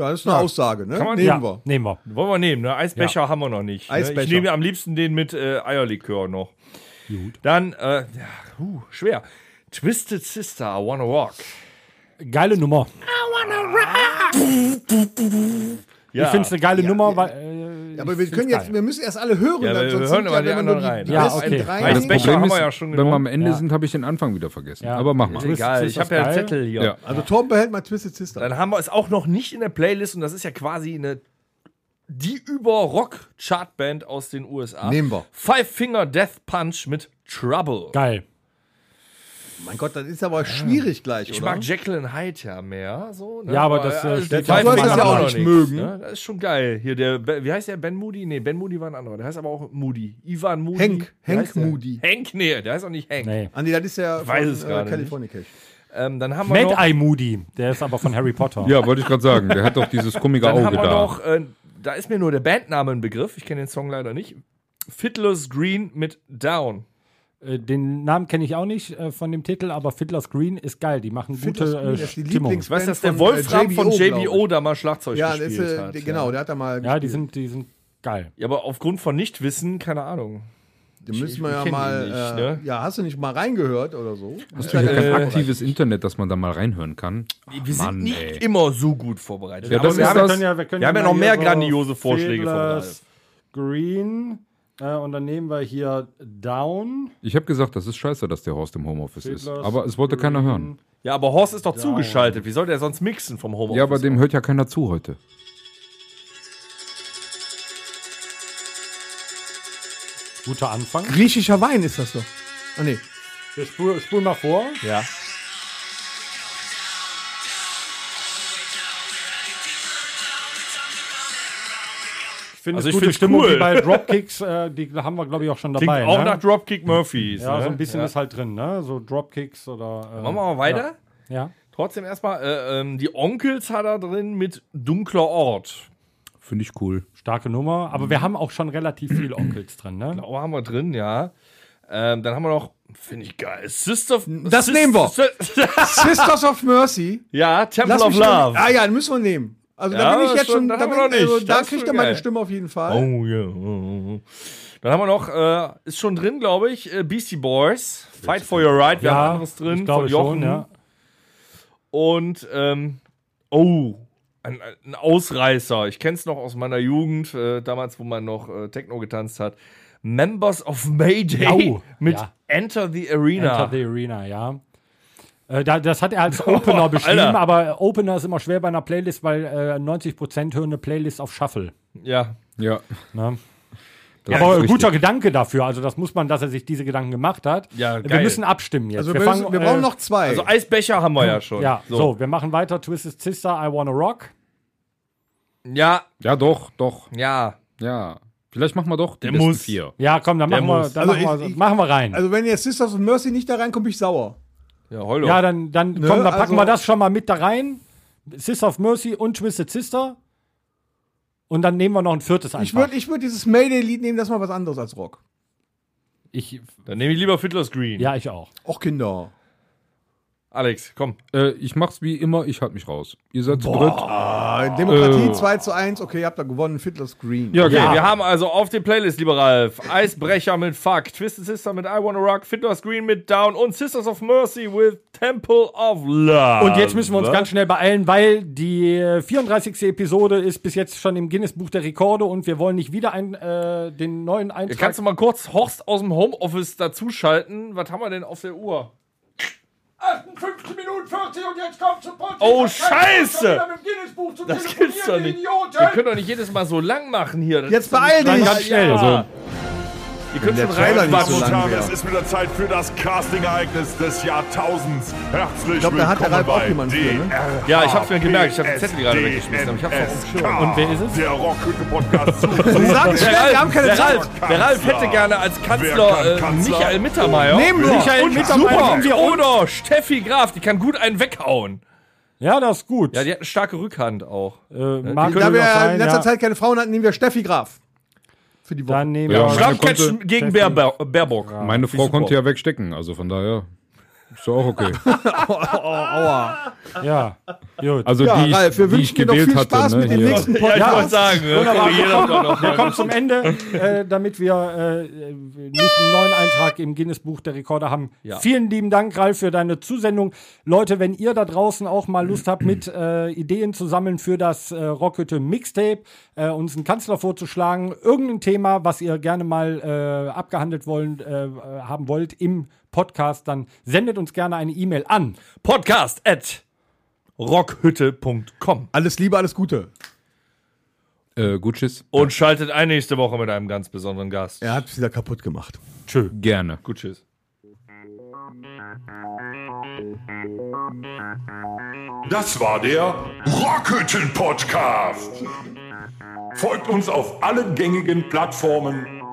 Ja, das ist eine Aussage, ne? Kann man- Nehmen ja, wir. nehmen wir. Wollen wir nehmen, ne? Eisbecher haben wir noch nicht. Ne? Ich nehme am liebsten den mit äh, Eierlikör noch. Dann, äh, ja, uh, schwer. Twisted Sister, I Wanna Rock. Geile Nummer. Ja. Ich finde es eine geile Ja, Nummer, ja. weil. Äh, Ja, aber wir können jetzt, geil. wir müssen erst alle hören. Ja, dann, wir sonst hören sind aber die wenn wir anderen nur rein. Die Ja, okay. drei das. Becher haben wir ja schon wenn wir am. Ende Ja. sind, habe ich den Anfang wieder vergessen. Ja. Aber mach mal. Egal, ich habe ja einen? Zettel hier. Ja. Also Torben behält mal Twisted Sister. Dann haben wir es auch noch nicht in der Playlist und das ist ja quasi eine die über Rock Chartband aus den USA. Nehmen wir. Five Finger Death Punch mit Trouble. Geil. Mein Gott, das ist aber schwierig gleich, Ich oder? mag Jekyll and Hyde ja mehr. So, ne? Ja, aber das, äh, steht ja meiner haben wir Liste. noch nicht mögen. Ne? Das ist schon geil. Hier der, Be- wie heißt der? Ben Moody? Nee, Ben Moody war ein anderer. Der heißt aber auch Moody. Ivan Moody. Hank. Wie Hank heißt der? Moody. Hank, nee, der heißt auch nicht Hank. Nee. Andi, das ist ja weiß es gerade nicht. Californication. Ähm, dann haben wir Mad noch, Eye Moody, der ist aber von Harry Potter. Ja, wollte ich gerade sagen. Der hat doch dieses komische dann Auge haben wir da. noch, äh, da ist mir nur der Bandname ein Begriff. Ich kenne den Song leider nicht. Fiddler's Green mit Down. Äh, Den Namen kenne ich auch nicht äh, von dem Titel, aber Fiddler's Green ist geil. Die machen Fiddler's gute Green, äh, das ist die Stimmung. Lieblings- Ich weiß, dass der äh, Wolfram von JBO, da mal Schlagzeug Ja, das gespielt ist, äh, hat. genau, ja. der hat da mal Ja, die gespielt. sind, die sind geil. ja, aber aufgrund von Nichtwissen, keine Ahnung. Den müssen wir ich ja mal. nicht, äh, ne? Ja, hast du nicht mal reingehört oder so? Hast du hier kein aktives Internet, dass man da mal reinhören kann? Wir sind Mann, nicht ey. immer so gut vorbereitet. Ja, Aber das wir ist das- können ja, wir können wir haben ja noch mehr grandiose Vorschläge von Fiddler's Green. Äh, und dann nehmen wir hier Down. Ich habe gesagt, das ist scheiße, dass der Horst im Homeoffice ist. Fiddler's Aber es wollte keiner hören. ja, aber Horst ist doch zugeschaltet. Wie soll der sonst mixen vom Homeoffice? Ja, aber dem hört ja keiner zu heute. Guter Anfang. Griechischer Wein ist das doch. Ah, nee. Wir spulen spul mal vor. Ja. Finde Also es ich gute Stimmung cool. wie bei Dropkicks. Äh, die haben wir, glaube ich, auch schon Klingt dabei. auch ne? nach Dropkick Murphys. Ja, ne? so ein bisschen Ja. ist halt drin, ne? So Dropkicks oder. Äh, Machen wir mal weiter. Ja. ja. Trotzdem erstmal, äh, ähm, die Onkels hat er drin mit Dunkler Ort. Finde ich cool. Starke Nummer. Aber wir haben auch schon relativ viele Onkels drin, ne? Oh, haben wir drin, ja. Ähm, dann haben wir noch, finde ich geil, Sister of... Das Sis- nehmen wir. Si- Sisters of Mercy. ja, Temple Lass of Love. Ah ja, den müssen wir nehmen. Also Ja, da bin ich jetzt schon- da, haben bin, wir noch also, nicht. da kriegt er meine. Stimme auf jeden Fall. Oh ja. Dann haben wir noch, äh, ist schon drin, glaube ich, äh, Beastie Boys, Fight for Your Right. Wir haben anderes drin ich glaube von Jochen. schon, ja. Und, ähm, oh, ein, ein Ausreißer. Ich kenne es noch aus meiner Jugend, äh, damals, wo man noch äh, Techno getanzt hat. Members of Mayday Au, mit ja. Enter the Arena. Enter the Arena, ja. Äh, da, das hat er als Opener beschrieben, Alter. aber Opener ist immer schwer bei einer Playlist, weil äh, 90% hören eine Playlist auf Shuffle. Ja. Ja. Ne? Das aber guter richtig. Gedanke dafür, also das muss man, dass er sich diese Gedanken gemacht hat. Ja, wir geil. müssen abstimmen jetzt. Also wir, wir, fangen, wir brauchen äh, noch zwei. Also Eisbecher haben wir ja schon. Ja, so. wir machen weiter. Twisted Sister, I Wanna Rock. Ja, Ja, doch, doch. ja. Ja. Vielleicht machen wir doch die Der besten muss. vier. Ja, komm, dann machen wir, dann Also machen, wir, ich- machen wir rein. also wenn jetzt Sisters of Mercy nicht da reinkommt, bin ich sauer. Ja, heul doch. ja, dann, dann Ne, komm, dann packen also- wir das schon mal mit da rein. Sister of Mercy und Twisted Sister. Und dann nehmen wir noch ein viertes einfach. Ich würde ich würd dieses Mayday-Lied nehmen, das ist mal was anderes als Rock. ich, Dann nehme ich lieber Fiddler's Green. ja, ich auch. Och, Kinder. Alex, komm. Äh, ich mach's wie immer, ich halte mich raus. Ihr seid zu dritt. Ah, Demokratie Äh. 2 zu 1, okay, ihr habt da gewonnen, Fiddler's Green. Ja, Okay, okay. wir haben also auf der Playlist, lieber Ralf, Eisbrecher mit Fuck, Twisted Sister mit I Wanna Rock, Fiddler's Green mit Down und Sisters of Mercy with Temple of Love. Und jetzt müssen wir uns ganz schnell beeilen, weil die äh, 34. Episode ist bis jetzt schon im Guinness-Buch der Rekorde und wir wollen nicht wieder ein, äh, den neuen Eintrag. Kannst du mal kurz Horst aus dem Homeoffice dazuschalten? Was haben wir denn auf der Uhr? 58 Minuten und jetzt kommt zu Podcast. Oh, Scheiße! Das gibt's doch nicht. Wir können doch nicht jedes Mal so lang machen hier. Das Jetzt beeil dich. Ganz schnell. Also- Ihr könnt schon nicht so es ist wieder Zeit für das Casting-Ereignis des Jahrtausends. Herzlich Ich glaub, da hat der Ralf auch jemanden für, ne? Ja, ich hab's mir gemerkt. Ich hab den Zettel gerade weggeschmissen, aber ich hab's Schirm. Und wer ist es? Der Rockhütte-Podcast. Sie sagen schnell, wir haben keine der, Zeit. Ralf, der Ralf hätte gerne als Kanzler äh, Kanzler? Michael Mittermeier. Nehmen wir. Michael Und Mittermeier super. nehmen wir Oder Steffi Graf, die kann gut einen weghauen. Ja, das ist gut. Ja, die hat eine starke Rückhand auch. äh, mag Da wir sein, in letzter ja. Zeit keine Frauen hatten, nehmen wir Steffi Graf. Für die Woche. Dann nehmen Ja, wir konnte- gegen Baer, Baerbock. Meine Frau konnte ja wegstecken, also von daher ist ja auch okay. Ja, gut. Also ja, die, Ralf, wir ich, die ich wünschen dir noch gewählt viel hatte. Spaß ne, mit dem nächsten Ja, ich Podcast. wollte sagen, doch noch Wir kommen zum Ende, äh, damit wir äh, nicht einen neuen Eintrag im Guinness-Buch der Rekorde haben. Ja. Vielen lieben Dank, Ralf, für deine Zusendung. Leute, wenn ihr da draußen auch mal Lust habt, mit äh, Ideen zu sammeln für das äh, Rockhütte Mixtape, äh, uns einen Kanzler vorzuschlagen, irgendein Thema, was ihr gerne mal äh, abgehandelt wollen, äh, haben wollt im Podcast, dann sendet uns gerne eine E-Mail an. Podcast at rockhütte.com Alles Liebe, alles Gute. Äh, gut, tschüss. und schaltet ein nächste Woche mit einem ganz besonderen Gast. Er hat es wieder kaputt gemacht. Tschö. Gerne. Gut, tschüss. Das war der Rockhütten-Podcast. Folgt uns auf allen gängigen Plattformen